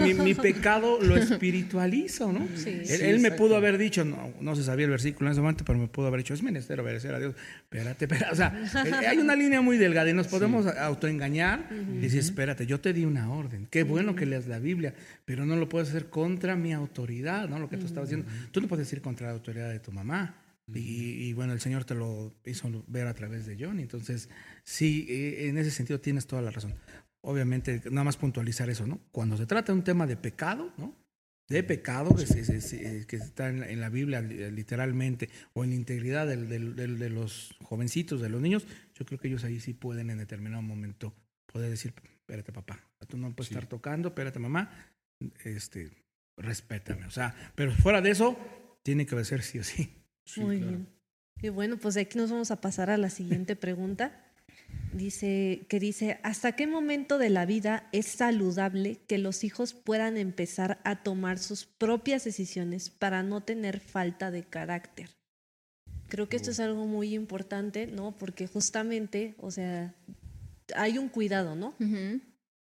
mi, mi- mi pecado lo espiritualizo, ¿no? Sí. Él, Sí, él me pudo haber dicho, no, no se sabía el versículo en ese momento, pero me pudo haber dicho, es menester obedecer a Dios. Espérate, espérate. O sea, eh, hay una línea muy delgada y nos podemos autoengañar y decir, espérate, yo te di una orden. Qué bueno que leas la Biblia, pero no lo puedes hacer contra mi autoridad, ¿no? Lo que tú estabas diciendo. Tú no puedes ir contra la autoridad de tu mamá. Y, y, bueno, el Señor te lo hizo ver a través de John. Entonces, sí, eh, en ese sentido tienes toda la razón. Obviamente, nada más puntualizar eso, ¿no? Cuando se trata de un tema de pecado, ¿no? De pecado que, se, que está en la, Biblia literalmente, o en la integridad del, del, de los jovencitos, de los niños, yo creo que ellos ahí sí pueden en determinado momento poder decir, espérate papá, tú no puedes estar tocando, espérate mamá, este, respétame. O sea, pero fuera de eso, tiene que ser sí o sí. Muy bien. Y bueno, pues aquí nos vamos a pasar a la siguiente pregunta. Dice, que dice, ¿hasta qué momento de la vida es saludable que los hijos puedan empezar a tomar sus propias decisiones para no tener falta de carácter? Creo que esto es algo muy importante, ¿no? Porque justamente, o sea, hay un cuidado, ¿no?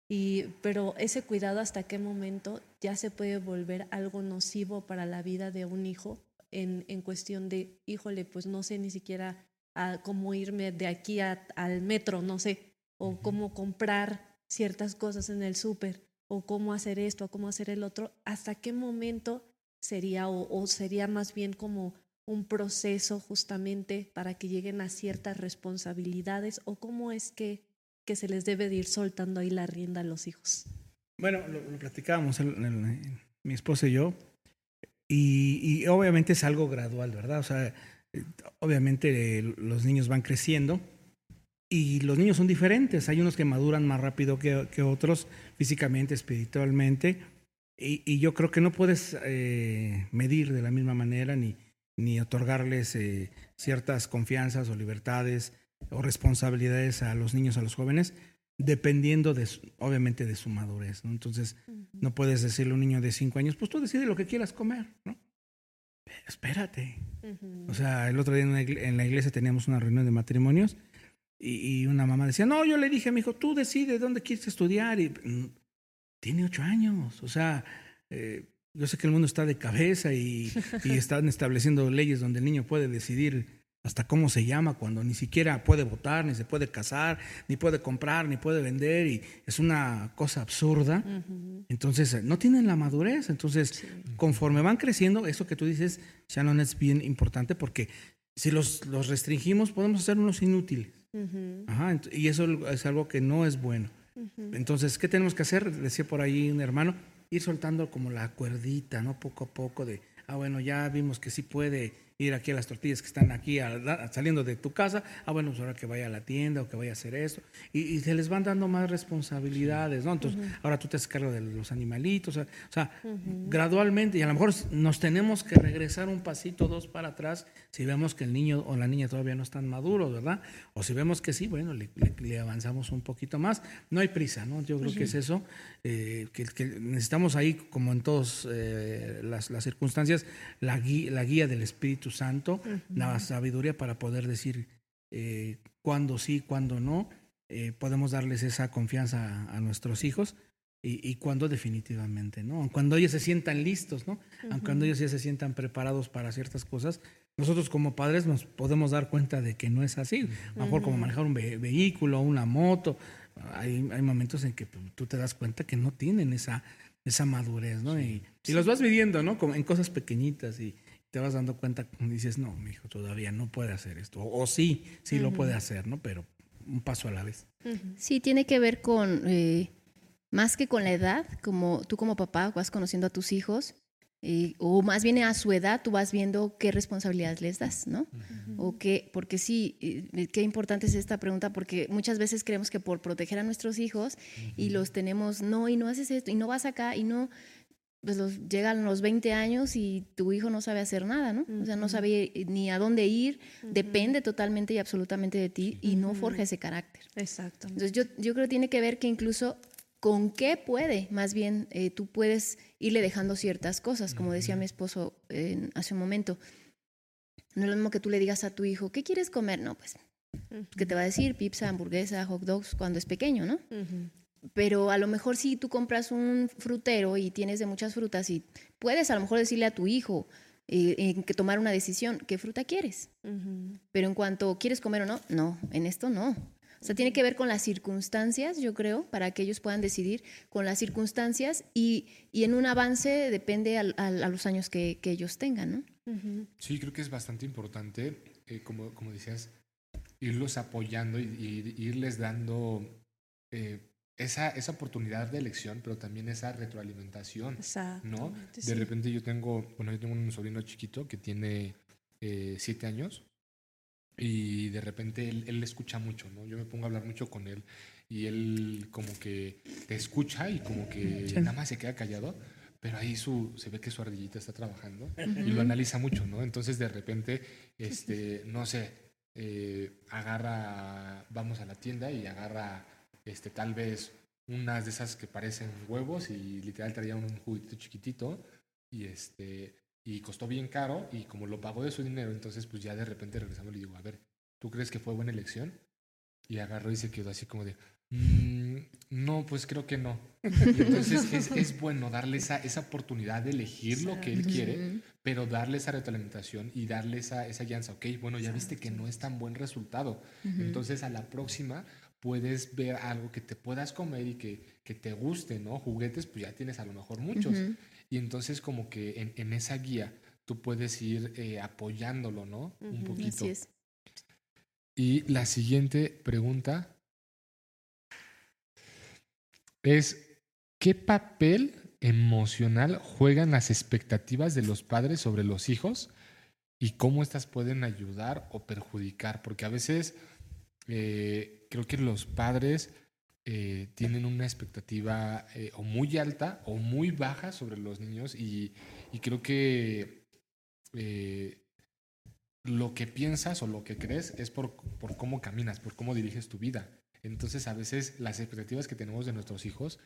y, pero ese cuidado hasta qué momento ya se puede volver algo nocivo para la vida de un hijo en, en cuestión de, híjole, pues no sé ni siquiera a cómo irme de aquí al metro, no sé, o cómo comprar ciertas cosas en el súper, o cómo hacer esto, o cómo hacer el otro, hasta qué momento sería, o sería más bien como un proceso justamente para que lleguen a ciertas responsabilidades, o cómo es que que se les debe de ir soltando ahí la rienda a los hijos? Bueno, lo, platicábamos mi esposa y yo, y, obviamente es algo gradual, ¿verdad? O sea, obviamente los niños van creciendo y los niños son diferentes. Hay unos que maduran más rápido que, otros, físicamente, espiritualmente, y, yo creo que no puedes eh, medir de la misma manera ni, ni otorgarles eh, ciertas confianzas o libertades o responsabilidades a los niños, a los jóvenes, dependiendo de, obviamente, de su madurez. ¿no? Entonces, no puedes decirle a un niño de cinco años, pues tú decides lo que quieras comer, ¿no? Espérate. O sea, el otro día en, la iglesia teníamos una reunión de matrimonios y, una mamá decía, no, yo le dije a mi hijo, tú decides dónde quieres estudiar. Y mm, tiene ocho años. O sea, eh, yo sé que el mundo está de cabeza y, y <laughs> están estableciendo leyes donde el niño puede decidir hasta cómo se llama, cuando ni siquiera puede votar, ni se puede casar, ni puede comprar, ni puede vender, y es una cosa absurda. Entonces, no tienen la madurez. Entonces, conforme van creciendo, eso que tú dices, Shannon, es bien importante porque si los, los restringimos, podemos hacer unos inútiles. y eso es algo que no es bueno. Entonces, ¿qué tenemos que hacer? Decía por ahí un hermano, ir soltando como la cuerdita, ¿no? Poco a poco de, ah, bueno, ya vimos que sí puede ir aquí a las tortillas que están aquí saliendo de tu casa, ah, bueno, pues ahora que vaya a la tienda o que vaya a hacer esto, y, se les van dando más responsabilidades, ¿no? Entonces, ahora tú te haces cargo de los animalitos, o sea, gradualmente, y a lo mejor nos tenemos que regresar un pasito, dos para atrás, si vemos que el niño o la niña todavía no están maduros, ¿verdad? O si vemos que sí, bueno, le, avanzamos un poquito más, no hay prisa, ¿no? Yo creo que es eso, eh, que, necesitamos ahí, como en todas eh, las, circunstancias, la la guía del Espíritu Santo, la sabiduría para poder decir eh, cuándo sí, cuándo no. Eh, podemos darles esa confianza a, nuestros hijos y, cuándo definitivamente, ¿no? Cuando ellos se sientan listos, ¿no? Cuando ellos ya se sientan preparados para ciertas cosas, nosotros como padres nos podemos dar cuenta de que no es así. mejor como manejar un vehículo, una moto, hay, hay, momentos en que tú te das cuenta que no tienen esa, esa madurez, ¿no? y, los vas viviendo, ¿no? Como en cosas pequeñitas y, te vas dando cuenta y dices, no, mi hijo todavía no puede hacer esto. O, sí, sí lo puede hacer, ¿no? Pero un paso a la vez. Sí, tiene que ver con, eh, más que con la edad, como tú como papá vas conociendo a tus hijos, eh, o más bien a su edad tú vas viendo qué responsabilidades les das, ¿no? O qué, porque sí, eh, qué importante es esta pregunta, porque muchas veces creemos que por proteger a nuestros hijos y los tenemos, no, y no haces esto, y no vas acá, y no, pues los, llegan los 20 años y tu hijo no sabe hacer nada, ¿no? O sea, no sabe ni a dónde ir, depende totalmente y absolutamente de ti y no forja ese carácter. Exacto. Entonces yo, yo creo que tiene que ver que incluso con qué puede, más bien tú puedes irle dejando ciertas cosas, como decía mi esposo hace un momento. No es lo mismo que tú le digas a tu hijo, ¿qué quieres comer? No, pues, ¿qué te va a decir? Pizza, hamburguesa, hot dogs, cuando es pequeño, ¿no? pero a lo mejor si tú compras un frutero y tienes de muchas frutas y puedes a lo mejor decirle a tu hijo eh, que tomar una decisión, ¿qué fruta quieres? Pero en cuanto quieres comer o no, no, en esto no. O sea, tiene que ver con las circunstancias, yo creo, para que ellos puedan decidir con las circunstancias y, y en un avance depende a, los años que, que ellos tengan, ¿no? Sí, creo que es bastante importante, eh, como, como decías, irlos apoyando y, y irles dando eh, esa, esa oportunidad de elección, pero también esa retroalimentación. ¿no? De sí. repente yo tengo, bueno, yo tengo un sobrino chiquito que tiene eh, siete años y de repente él, él escucha mucho, ¿no? Yo me pongo a hablar mucho con él y él como que te escucha y como que nada más se queda callado, pero ahí su, se ve que su ardillita está trabajando y lo analiza mucho, ¿no? Entonces de repente, este, no sé, eh, agarra, vamos a la tienda y agarra, este, tal vez unas de esas que parecen huevos y literal traía un juguetito chiquitito y este y costó bien caro y como lo pagó de su dinero, entonces pues ya de repente regresamos le digo, a ver, ¿tú crees que fue buena elección? Y agarró y se quedó así como de, "Mm, no, pues creo que no. Y entonces <laughs> es, es bueno darle esa, esa oportunidad de elegir lo que él quiere, pero darle esa retroalimentación y darle esa, esa guianza. Ok, bueno, ya viste que no es tan buen resultado. Entonces a la próxima puedes ver algo que te puedas comer y que, que te guste, ¿no? Juguetes, pues ya tienes a lo mejor muchos. Y entonces como que en, en esa guía tú puedes ir eh, apoyándolo, ¿no? Un poquito. Así es. Y la siguiente pregunta es, ¿qué papel emocional juegan las expectativas de los padres sobre los hijos y cómo estas pueden ayudar o perjudicar? Porque a veces eh, creo que los padres eh, tienen una expectativa eh, o muy alta o muy baja sobre los niños y, creo que eh, lo que piensas o lo que crees es por, por cómo caminas, por cómo diriges tu vida. Entonces a veces las expectativas que tenemos de nuestros hijos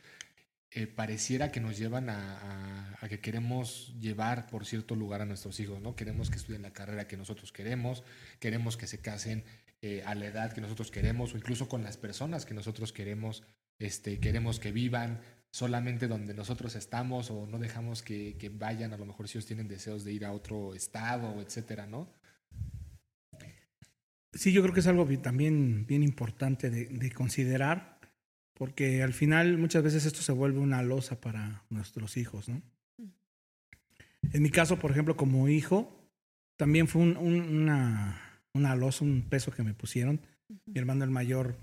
pareciera que nos llevan a que queremos llevar por cierto lugar a nuestros hijos, ¿no? Queremos que estudien la carrera que nosotros queremos, queremos que se casen eh, a la edad que nosotros queremos o incluso con las personas que nosotros queremos, este, queremos que vivan solamente donde nosotros estamos o no dejamos que, que vayan, a lo mejor si ellos tienen deseos de ir a otro estado, etcétera, ¿no? Sí, yo creo que es algo bi- también bien importante de, de considerar, porque al final muchas veces esto se vuelve una losa para nuestros hijos, ¿no? En mi caso, por ejemplo, como hijo, también fue un- un- una, una losa, un peso que me pusieron. Mi hermano el mayor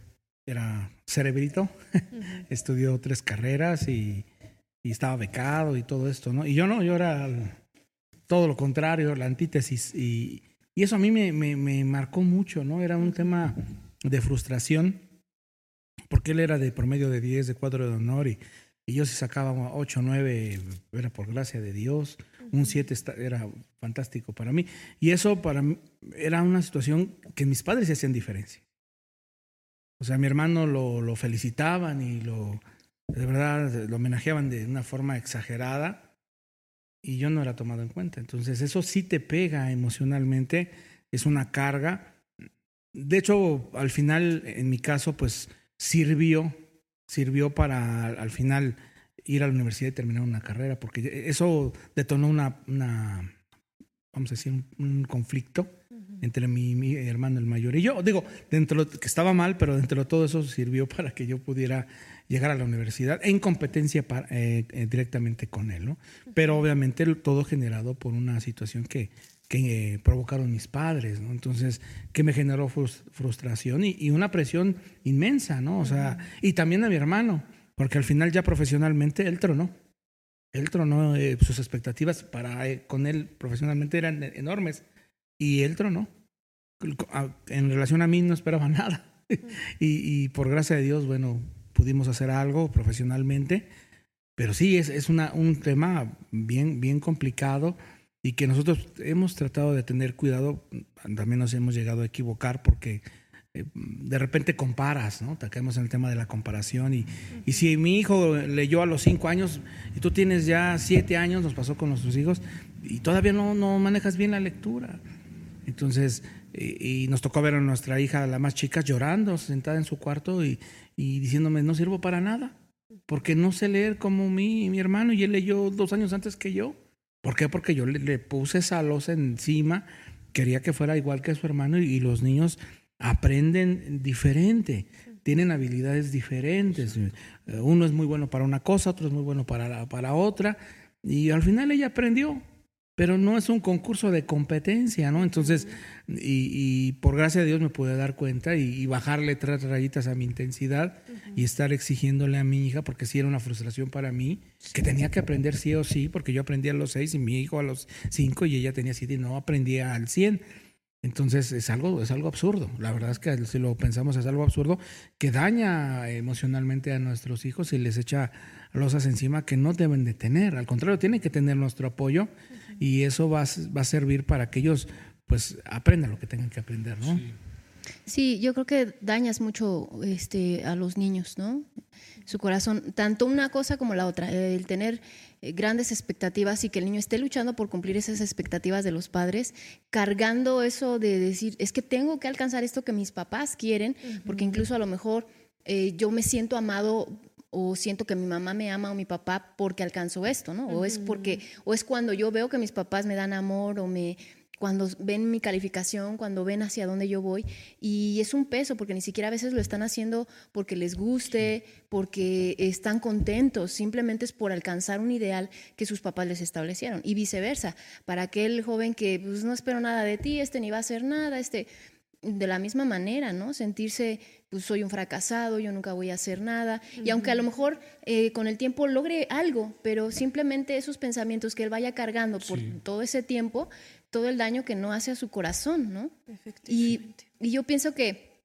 era cerebrito, <laughs> estudió tres carreras y, y estaba becado y todo esto, ¿no? Y yo no, yo era todo lo contrario, la antítesis. Y, y eso a mí me, me- me marcó mucho, ¿no? Era un tema de frustración, porque él era de promedio de 10, de cuadro de honor, y, y yo si sacaba 8, 9, era por gracia de Dios. Un 7 esta- era fantástico para mí. Y eso para mí era una situación que mis padres se hacían diferencia. O sea, mi hermano lo, lo felicitaban y lo, de verdad, lo homenajeaban de una forma exagerada y yo no era tomado en cuenta. Entonces, eso sí te pega emocionalmente, es una carga. De hecho, al final, en mi caso, pues sirvió, sirvió para al final ir a la universidad y terminar una carrera, porque eso detonó una, una vamos a decir, un, un conflicto entre mi, mi hermano el mayor y yo. Digo, dentro de- que estaba mal, pero dentro de todo eso sirvió <laughs> para que yo pudiera llegar a la universidad en competencia para- eh, eh, directamente con él, ¿no? Pero obviamente todo generado por una situación que, que eh, provocaron mis padres, ¿no? Entonces, que me generó frus- frustración y, y una presión inmensa, ¿no? O sea, y también a mi hermano, porque al final ya profesionalmente él tronó. Él tronó, eh, sus expectativas para eh, con él profesionalmente eran enormes y él tronó. En relación a mí no esperaba <laughs> nada. Y, y por gracia de Dios, bueno, pudimos hacer algo profesionalmente. Pero sí, es, es una, un tema bien, bien complicado y que nosotros hemos tratado de tener cuidado. También nos hemos llegado a equivocar porque de repente comparas, ¿no? Te caemos en el tema de la comparación. Y, y si mi hijo leyó a los cinco años y tú tienes ya siete años, nos pasó con nuestros hijos, y todavía no, no manejas bien la lectura. Entonces, y, y nos tocó ver a nuestra hija, la más chica, llorando, sentada en su cuarto y, y diciéndome, no sirvo para nada, porque no sé leer como mi, mi hermano y él leyó dos años antes que yo. ¿Por qué? Porque yo le, le puse esa losa encima, quería que fuera igual que su hermano y, y los niños aprenden diferente, tienen habilidades diferentes. Uno es muy bueno para una cosa, otro es muy bueno para, la- para otra. Y al final ella aprendió. pero no es un concurso de competencia, ¿no? Entonces, y, y por gracia de Dios me pude dar cuenta y, y bajarle tres rayitas a mi intensidad y estar exigiéndole a mi hija, porque sí era una frustración para mí, que tenía que aprender sí o sí, porque yo aprendí a los seis y mi hijo a los cinco y ella tenía siete y no aprendía al cien. Entonces es algo, es algo absurdo. La verdad es que si lo pensamos es algo absurdo que daña emocionalmente a nuestros hijos y les echa losas encima que no deben de tener. Al contrario, tienen que tener nuestro apoyo y eso va, a- va a servir para que ellos pues aprendan lo que tengan que aprender, ¿no? Sí. Sí, yo creo que dañas mucho este, a los niños, ¿no? Su corazón, tanto una cosa como la otra, el tener eh, grandes expectativas y que el niño esté luchando por cumplir esas expectativas de los padres, cargando eso de decir, es que tengo que alcanzar esto que mis papás quieren, porque incluso a lo mejor eh, yo me siento amado o siento que mi mamá me ama o mi papá porque alcanzó esto, ¿no? O es porque, o es cuando yo veo que mis papás me dan amor o me, cuando ven mi calificación, cuando ven hacia dónde yo voy. Y es un peso, porque ni siquiera a veces lo están haciendo porque les guste, porque están contentos, simplemente es por alcanzar un ideal que sus papás les establecieron. Y viceversa, para aquel joven que pues, no espero nada de ti, este ni va a hacer nada, este de la misma manera, ¿no? Sentirse, pues soy un fracasado, yo nunca voy a hacer nada. Y aunque a lo mejor eh, con el tiempo logre algo, pero simplemente esos pensamientos que él vaya cargando por Sí. todo ese tiempo, todo el daño que no hace a su corazón, ¿no? Y, y yo pienso que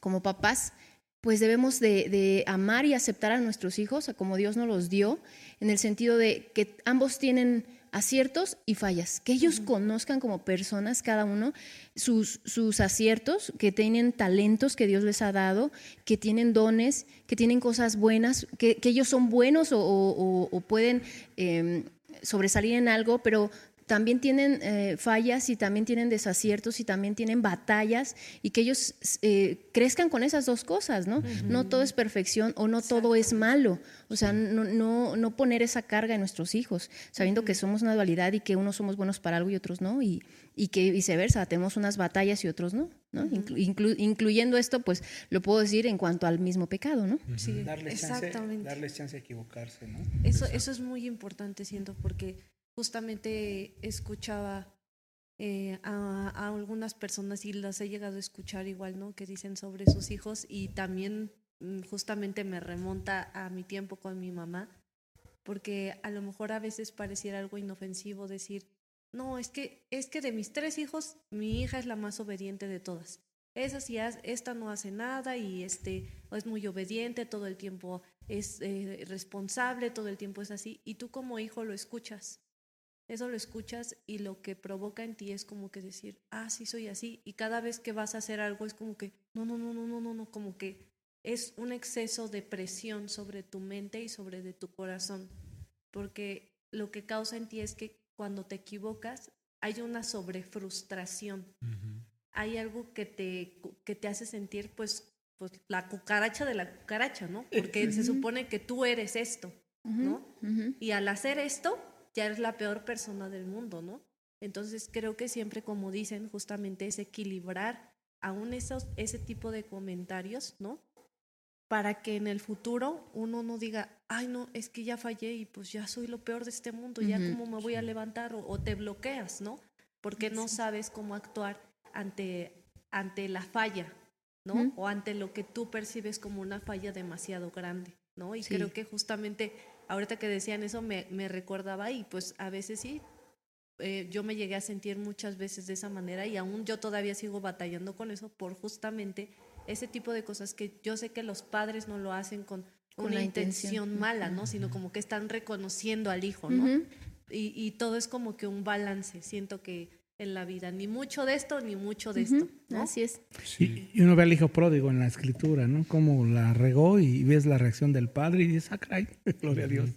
como papás, pues debemos de, de amar y aceptar a nuestros hijos a como Dios nos los dio, en el sentido de que ambos tienen aciertos y fallas, que ellos conozcan como personas cada uno sus, sus aciertos, que tienen talentos que Dios les ha dado, que tienen dones, que tienen cosas buenas, que, que ellos son buenos o, o- o pueden eh, sobresalir en algo, pero también tienen eh, fallas y también tienen desaciertos y también tienen batallas y que ellos eh, crezcan con esas dos cosas, ¿no? No todo es perfección o no todo es malo. O sea, no, no, no poner esa carga en nuestros hijos, sabiendo que somos una dualidad y que unos somos buenos para algo y otros no, y, y que viceversa, tenemos unas batallas y otros no, ¿no? Inclu- inclu- incluyendo esto, pues lo puedo decir en cuanto al mismo pecado, ¿no? Sí, Darles chance, exactamente. darles chance de equivocarse, ¿no? Eso, eso es muy importante, siento, porque justamente escuchaba eh, a, algunas personas y las he llegado a escuchar igual, ¿no? Que dicen sobre sus hijos y también mm, justamente me remonta a mi tiempo con mi mamá, porque a lo mejor a veces pareciera algo inofensivo decir, no, es que, es que de mis tres hijos, mi hija es la más obediente de todas. Esa sí, esta no hace nada y este es muy obediente, todo el tiempo es eh, responsable, todo el tiempo es así. Y tú como hijo lo escuchas. Eso lo escuchas y lo que provoca en ti es como que decir, ah, sí soy así. Y cada vez que vas a hacer algo es como que, no, no, no, no, no, no, no, como que es un exceso de presión sobre tu mente y sobre de tu corazón. Porque lo que causa en ti es que cuando te equivocas hay una sobrefrustración hay algo que te, que te hace sentir, pues, pues, la cucaracha de la cucaracha, ¿no? Porque se supone que tú eres esto, ¿no? Y al hacer esto, ya eres la peor persona del mundo, ¿no? Entonces creo que siempre, como dicen, justamente es equilibrar aún esos, ese tipo de comentarios, ¿no? Para que en el futuro uno no diga, ay, no, es que ya fallé y pues ya soy lo peor de este mundo, ya Ujú. cómo me voy a levantar o, o te bloqueas, ¿no? Porque no sabes cómo actuar ante, ante la falla, ¿no? Ujú. O ante lo que tú percibes como una falla demasiado grande, ¿no? Y Sí. creo que justamente ahorita que decían eso me, me recordaba y pues a veces sí, eh, yo me llegué a sentir muchas veces de esa manera y aún yo todavía sigo batallando con eso por justamente ese tipo de cosas que yo sé que los padres no lo hacen con, Con una intención, intención. mala, ¿no? Sino como que están reconociendo al hijo, ¿no? Ujú. y, y todo es como que un balance, siento que en la vida, ni mucho de esto, ni mucho de esto, ¿no? Así es. Sí. Y uno ve al hijo pródigo en la escritura, ¿no? Cómo la regó y ves la reacción del padre y dices, ah, caray, <laughs> gloria a Dios.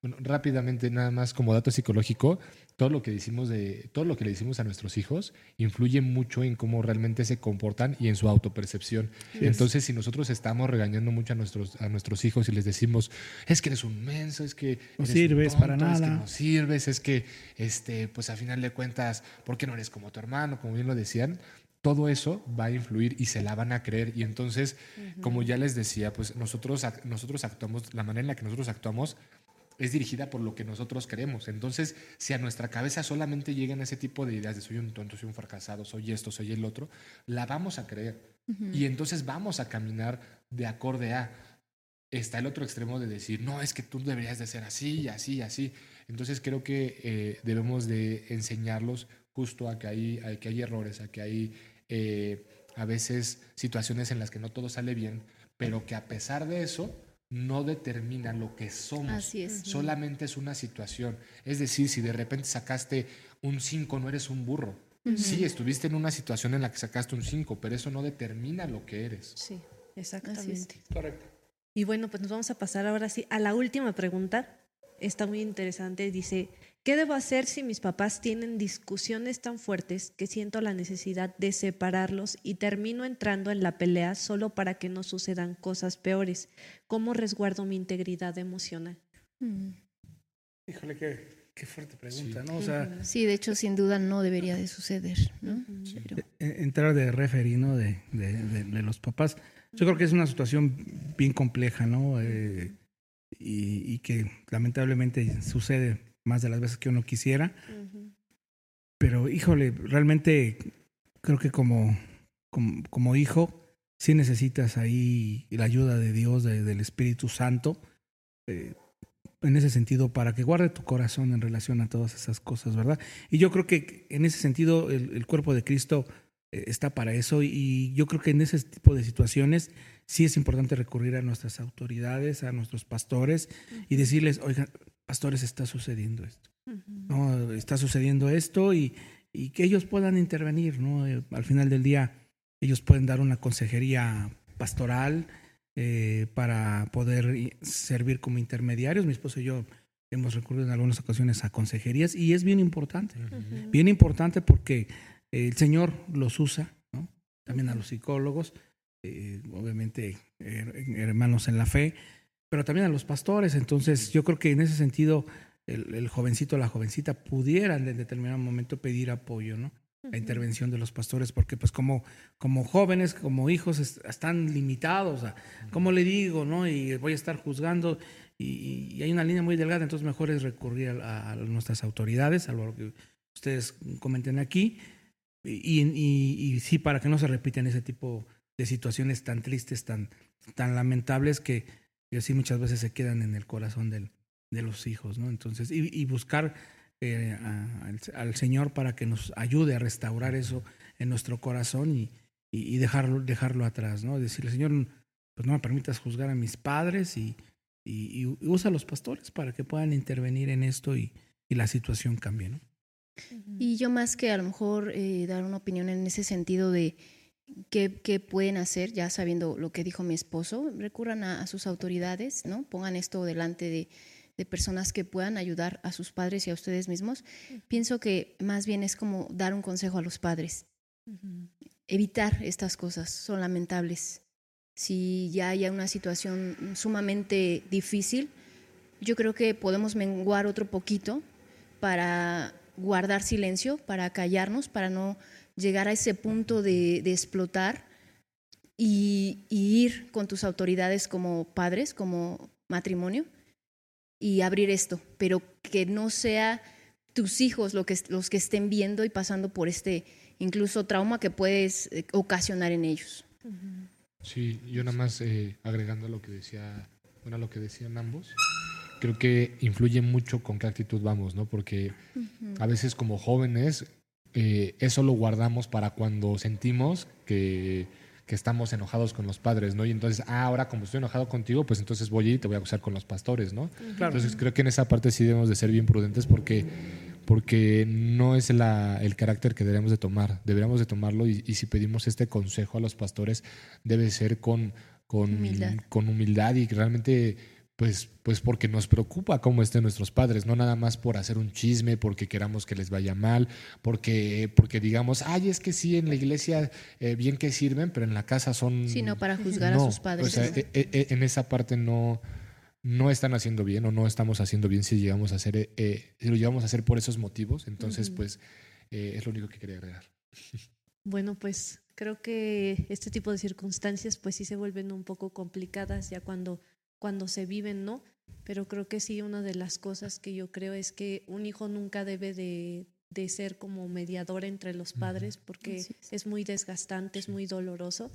Bueno, rápidamente, nada más como dato psicológico, todo lo que decimos de, todo lo que le decimos a nuestros hijos influye mucho en cómo realmente se comportan y en su autopercepción. Entonces, si nosotros estamos regañando mucho a nuestros, a nuestros hijos y les decimos, es que eres un menso, es que No eres un sirves para es que nada". no sirves, es que, este, pues a final de cuentas, ¿por qué no eres como tu hermano? Como bien lo decían, todo eso va a influir y se la van a creer. Y entonces, como ya les decía, pues nosotros, nosotros actuamos, la manera en la que nosotros actuamos es dirigida por lo que nosotros queremos. Entonces, si a nuestra cabeza solamente llegan ese tipo de ideas de soy un tonto, soy un fracasado, soy esto, soy el otro, la vamos a creer. Y entonces vamos a caminar de acorde a. Está el otro extremo de decir, no, es que tú deberías de ser así, y así, y así. Entonces creo que eh, debemos de enseñarlos justo a que hay, a que hay errores, a que hay eh, a veces situaciones en las que no todo sale bien, pero que a pesar de eso no determina lo que somos. Así es. Solamente es una situación. Es decir, si de repente sacaste un 5, no eres un burro. Sí, estuviste en una situación en la que sacaste un 5, pero eso no determina lo que eres. Sí, exactamente. Correcto. Y bueno, pues nos vamos a pasar ahora sí a la última pregunta. Está muy interesante. Dice, ¿qué debo hacer si mis papás tienen discusiones tan fuertes que siento la necesidad de separarlos y termino entrando en la pelea solo para que no sucedan cosas peores? ¿Cómo resguardo mi integridad emocional? Mm. Híjole, qué, qué fuerte pregunta, ¿no? O sea, Sí, de hecho, sin duda no debería de suceder, ¿no? Pero- eh, entrar de referee, ¿no? De, de, de- de los papás. Yo creo que es una situación bien compleja, ¿no? Eh, y, y que lamentablemente sucede más de las veces que uno quisiera. Ujú. Pero, híjole, realmente creo que como, como, como hijo, sí necesitas ahí la ayuda de Dios, de- del Espíritu Santo, eh, en ese sentido, para que guarde tu corazón en relación a todas esas cosas, ¿verdad? Y yo creo que en ese sentido el, el cuerpo de Cristo eh, está para eso y yo creo que en ese tipo de situaciones sí es importante recurrir a nuestras autoridades, a nuestros pastores y decirles, oigan, pastores, está sucediendo esto. ¿no? Está sucediendo esto y, y que ellos puedan intervenir, ¿no? Eh, al final del día, ellos pueden dar una consejería pastoral eh, para poder servir como intermediarios. Mi esposo y yo hemos recurrido en algunas ocasiones a consejerías y es bien importante. Bien importante porque el Señor los usa, ¿no? También a los psicólogos, eh, obviamente her- hermanos en la fe, pero también a los pastores. Entonces, yo creo que en ese sentido, el, el jovencito o la jovencita pudieran en determinado momento pedir apoyo, ¿no? La intervención de los pastores, porque pues como, como jóvenes, como hijos, es- están limitados a, ¿cómo le digo, no? Y voy a estar juzgando y, y hay una línea muy delgada, entonces mejor es recurrir a, a nuestras autoridades, a lo que ustedes comenten aquí, y, y- y sí, para que no se repitan ese tipo de situaciones tan tristes, tan, tan lamentables que, que sí muchas veces se quedan en el corazón del, de los hijos, ¿no? Entonces, y, y buscar eh, a- al, al Señor para que nos ayude a restaurar eso en nuestro corazón y, y- y dejarlo, dejarlo atrás, ¿no? Decirle, Señor, pues no me permitas juzgar a mis padres y, y- y usa a los pastores para que puedan intervenir en esto y, y la situación cambie, ¿no? Y yo más que a lo mejor eh, dar una opinión en ese sentido de qué, qué pueden hacer, ya sabiendo lo que dijo mi esposo, recurran a, a sus autoridades, ¿no? Pongan esto delante de, de personas que puedan ayudar a sus padres y a ustedes mismos. Pienso que más bien es como dar un consejo a los padres. Ujú. Evitar estas cosas, son lamentables. Si ya hay una situación sumamente difícil, yo creo que podemos menguar otro poquito para guardar silencio, para callarnos, para no llegar a ese punto de, de explotar y, y ir con tus autoridades como padres, como matrimonio, y abrir esto, pero que no sea tus hijos lo que, los que estén viendo y pasando por este incluso trauma que puedes eh, ocasionar en ellos. Sí, yo nada más eh, agregando a lo que decía, bueno, lo que decían ambos, creo que influye mucho con qué actitud vamos, ¿no? Porque a veces como jóvenes eh, eso lo guardamos para cuando sentimos que, que estamos enojados con los padres, ¿no? Y entonces, ah, ahora como estoy enojado contigo, pues entonces voy a ir y te voy a acusar con los pastores, ¿no? Claro. Entonces creo que en esa parte sí debemos de ser bien prudentes porque, porque no es la, el carácter que debemos de tomar. Deberíamos de tomarlo y, y si pedimos este consejo a los pastores debe ser con, con, Humildad. con humildad y realmente pues, pues porque nos preocupa cómo estén nuestros padres, no nada más por hacer un chisme, porque queramos que les vaya mal, porque, porque digamos, ay, es que sí, en la iglesia eh, bien que sirven, pero en la casa son... Sino para juzgar a No, sus padres. O sea, ¿no? e- e- en esa parte no, no están haciendo bien o no estamos haciendo bien si llegamos a hacer, eh, eh, si lo llevamos a hacer por esos motivos. Entonces, pues, eh, es lo único que quería agregar. Bueno, pues creo que este tipo de circunstancias pues sí se vuelven un poco complicadas ya cuando, cuando se viven, ¿no? pero creo que sí, una de las cosas que yo creo es que un hijo nunca debe de, de ser como mediador entre los padres porque es. es. muy desgastante, es muy doloroso.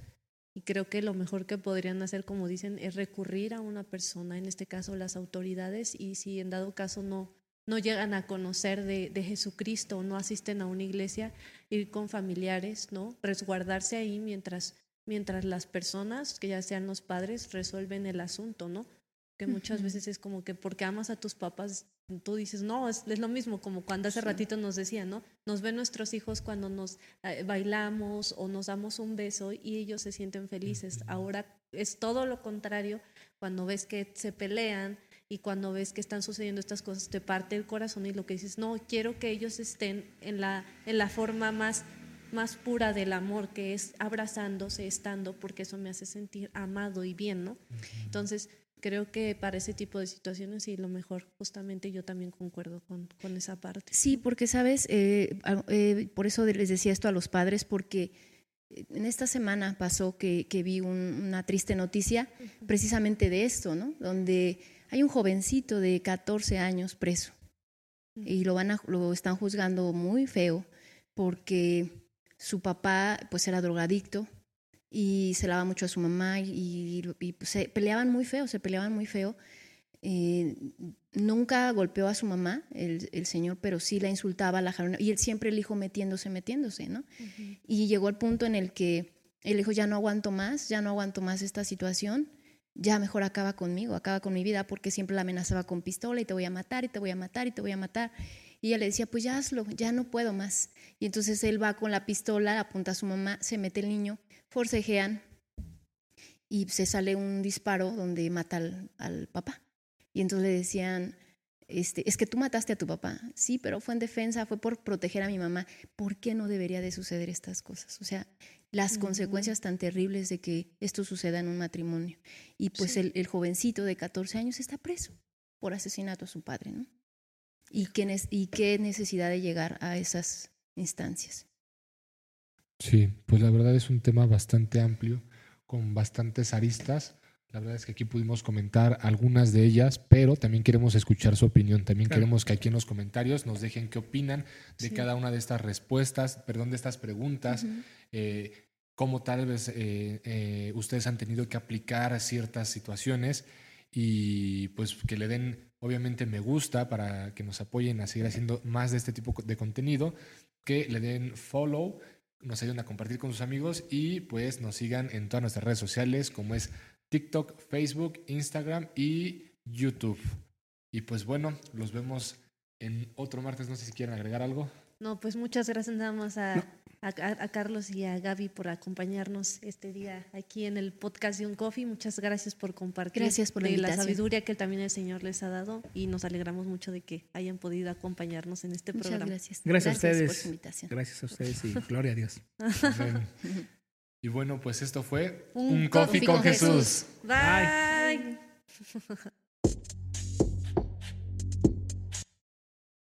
Y creo que lo mejor que podrían hacer, como dicen, es recurrir a una persona, en este caso las autoridades, y si en dado caso no, no llegan a conocer de, de Jesucristo o no asisten a una iglesia, ir con familiares, ¿no? Resguardarse ahí mientras, mientras las personas, que ya sean los padres, resuelven el asunto, ¿no? Que muchas veces es como que porque amas a tus papás, tú dices, no, es, es lo mismo, como cuando hace Sí. ratito nos decían, ¿no? Nos ven nuestros hijos cuando nos eh, bailamos o nos damos un beso y ellos se sienten felices. Ahora es todo lo contrario cuando ves que se pelean y cuando ves que están sucediendo estas cosas, te parte el corazón y lo que dices, no, quiero que ellos estén en la, en la forma más, más pura del amor, que es abrazándose, estando, porque eso me hace sentir amado y bien, ¿no? Entonces, creo que para ese tipo de situaciones y lo mejor, justamente yo también concuerdo con, con esa parte. Sí, porque sabes, Eh, eh, por eso les decía esto a los padres, porque eh, en esta semana pasó que, que vi un- una triste noticia precisamente de esto, ¿no? Donde hay un jovencito de 14 años preso y lo, van a, lo están juzgando muy feo porque su papá pues era drogadicto y se lava mucho a su mamá y, y, pues, se peleaban muy feo, se peleaban muy feo. Eh, nunca golpeó a su mamá, el, el señor, pero sí la insultaba, la jalonaba, y él siempre el hijo metiéndose, metiéndose, ¿no? Y llegó al punto en el que él dijo, ya no aguanto más, ya no aguanto más esta situación, ya mejor acaba conmigo, acaba con mi vida, porque siempre la amenazaba con pistola y te voy a matar y te voy a matar y te voy a matar. Y ella le decía, pues ya hazlo, ya no puedo más. Y entonces él va con la pistola, apunta a su mamá, se mete el niño, forcejean y se sale un disparo donde mata al, al papá. Y entonces le decían, este, es que tú mataste a tu papá. Sí, pero fue en defensa, fue por proteger a mi mamá. ¿Por qué no debería de suceder estas cosas? O sea, las consecuencias tan terribles de que esto suceda en un matrimonio. Y pues Sí. el, el jovencito de 14 años está preso por asesinato a su padre, ¿no? ¿Y qué, nes- y qué necesidad de llegar a esas instancias? Sí, pues la verdad es un tema bastante amplio, con bastantes aristas. La verdad es que aquí pudimos comentar algunas de ellas, pero también queremos escuchar su opinión. También Claro. queremos que aquí en los comentarios nos dejen qué opinan de Sí. cada una de estas respuestas, perdón, de estas preguntas, eh, cómo tal vez eh, eh, ustedes han tenido que aplicar ciertas situaciones y pues que le den obviamente me gusta para que nos apoyen a seguir haciendo más de este tipo de contenido, que le den follow, nos ayuden a compartir con sus amigos y pues nos sigan en todas nuestras redes sociales como es TikTok, Facebook, Instagram y YouTube. Y pues bueno, los vemos en otro martes, no sé si quieren agregar algo. No, pues muchas gracias nada más a, No. a, a- a Carlos y a Gaby por acompañarnos este día aquí en el podcast de Un Coffee. Muchas gracias por compartir Gracias por la de la invitación. sabiduría que también el Señor les ha dado y nos alegramos mucho de que hayan podido acompañarnos en este Muchas programa. gracias. Gracias a por ustedes. su invitación. Gracias a ustedes y <laughs> gloria a Dios. <laughs> Y bueno, pues esto fue Un Un, Coffee Coffee con, con Jesús. Bye. <laughs>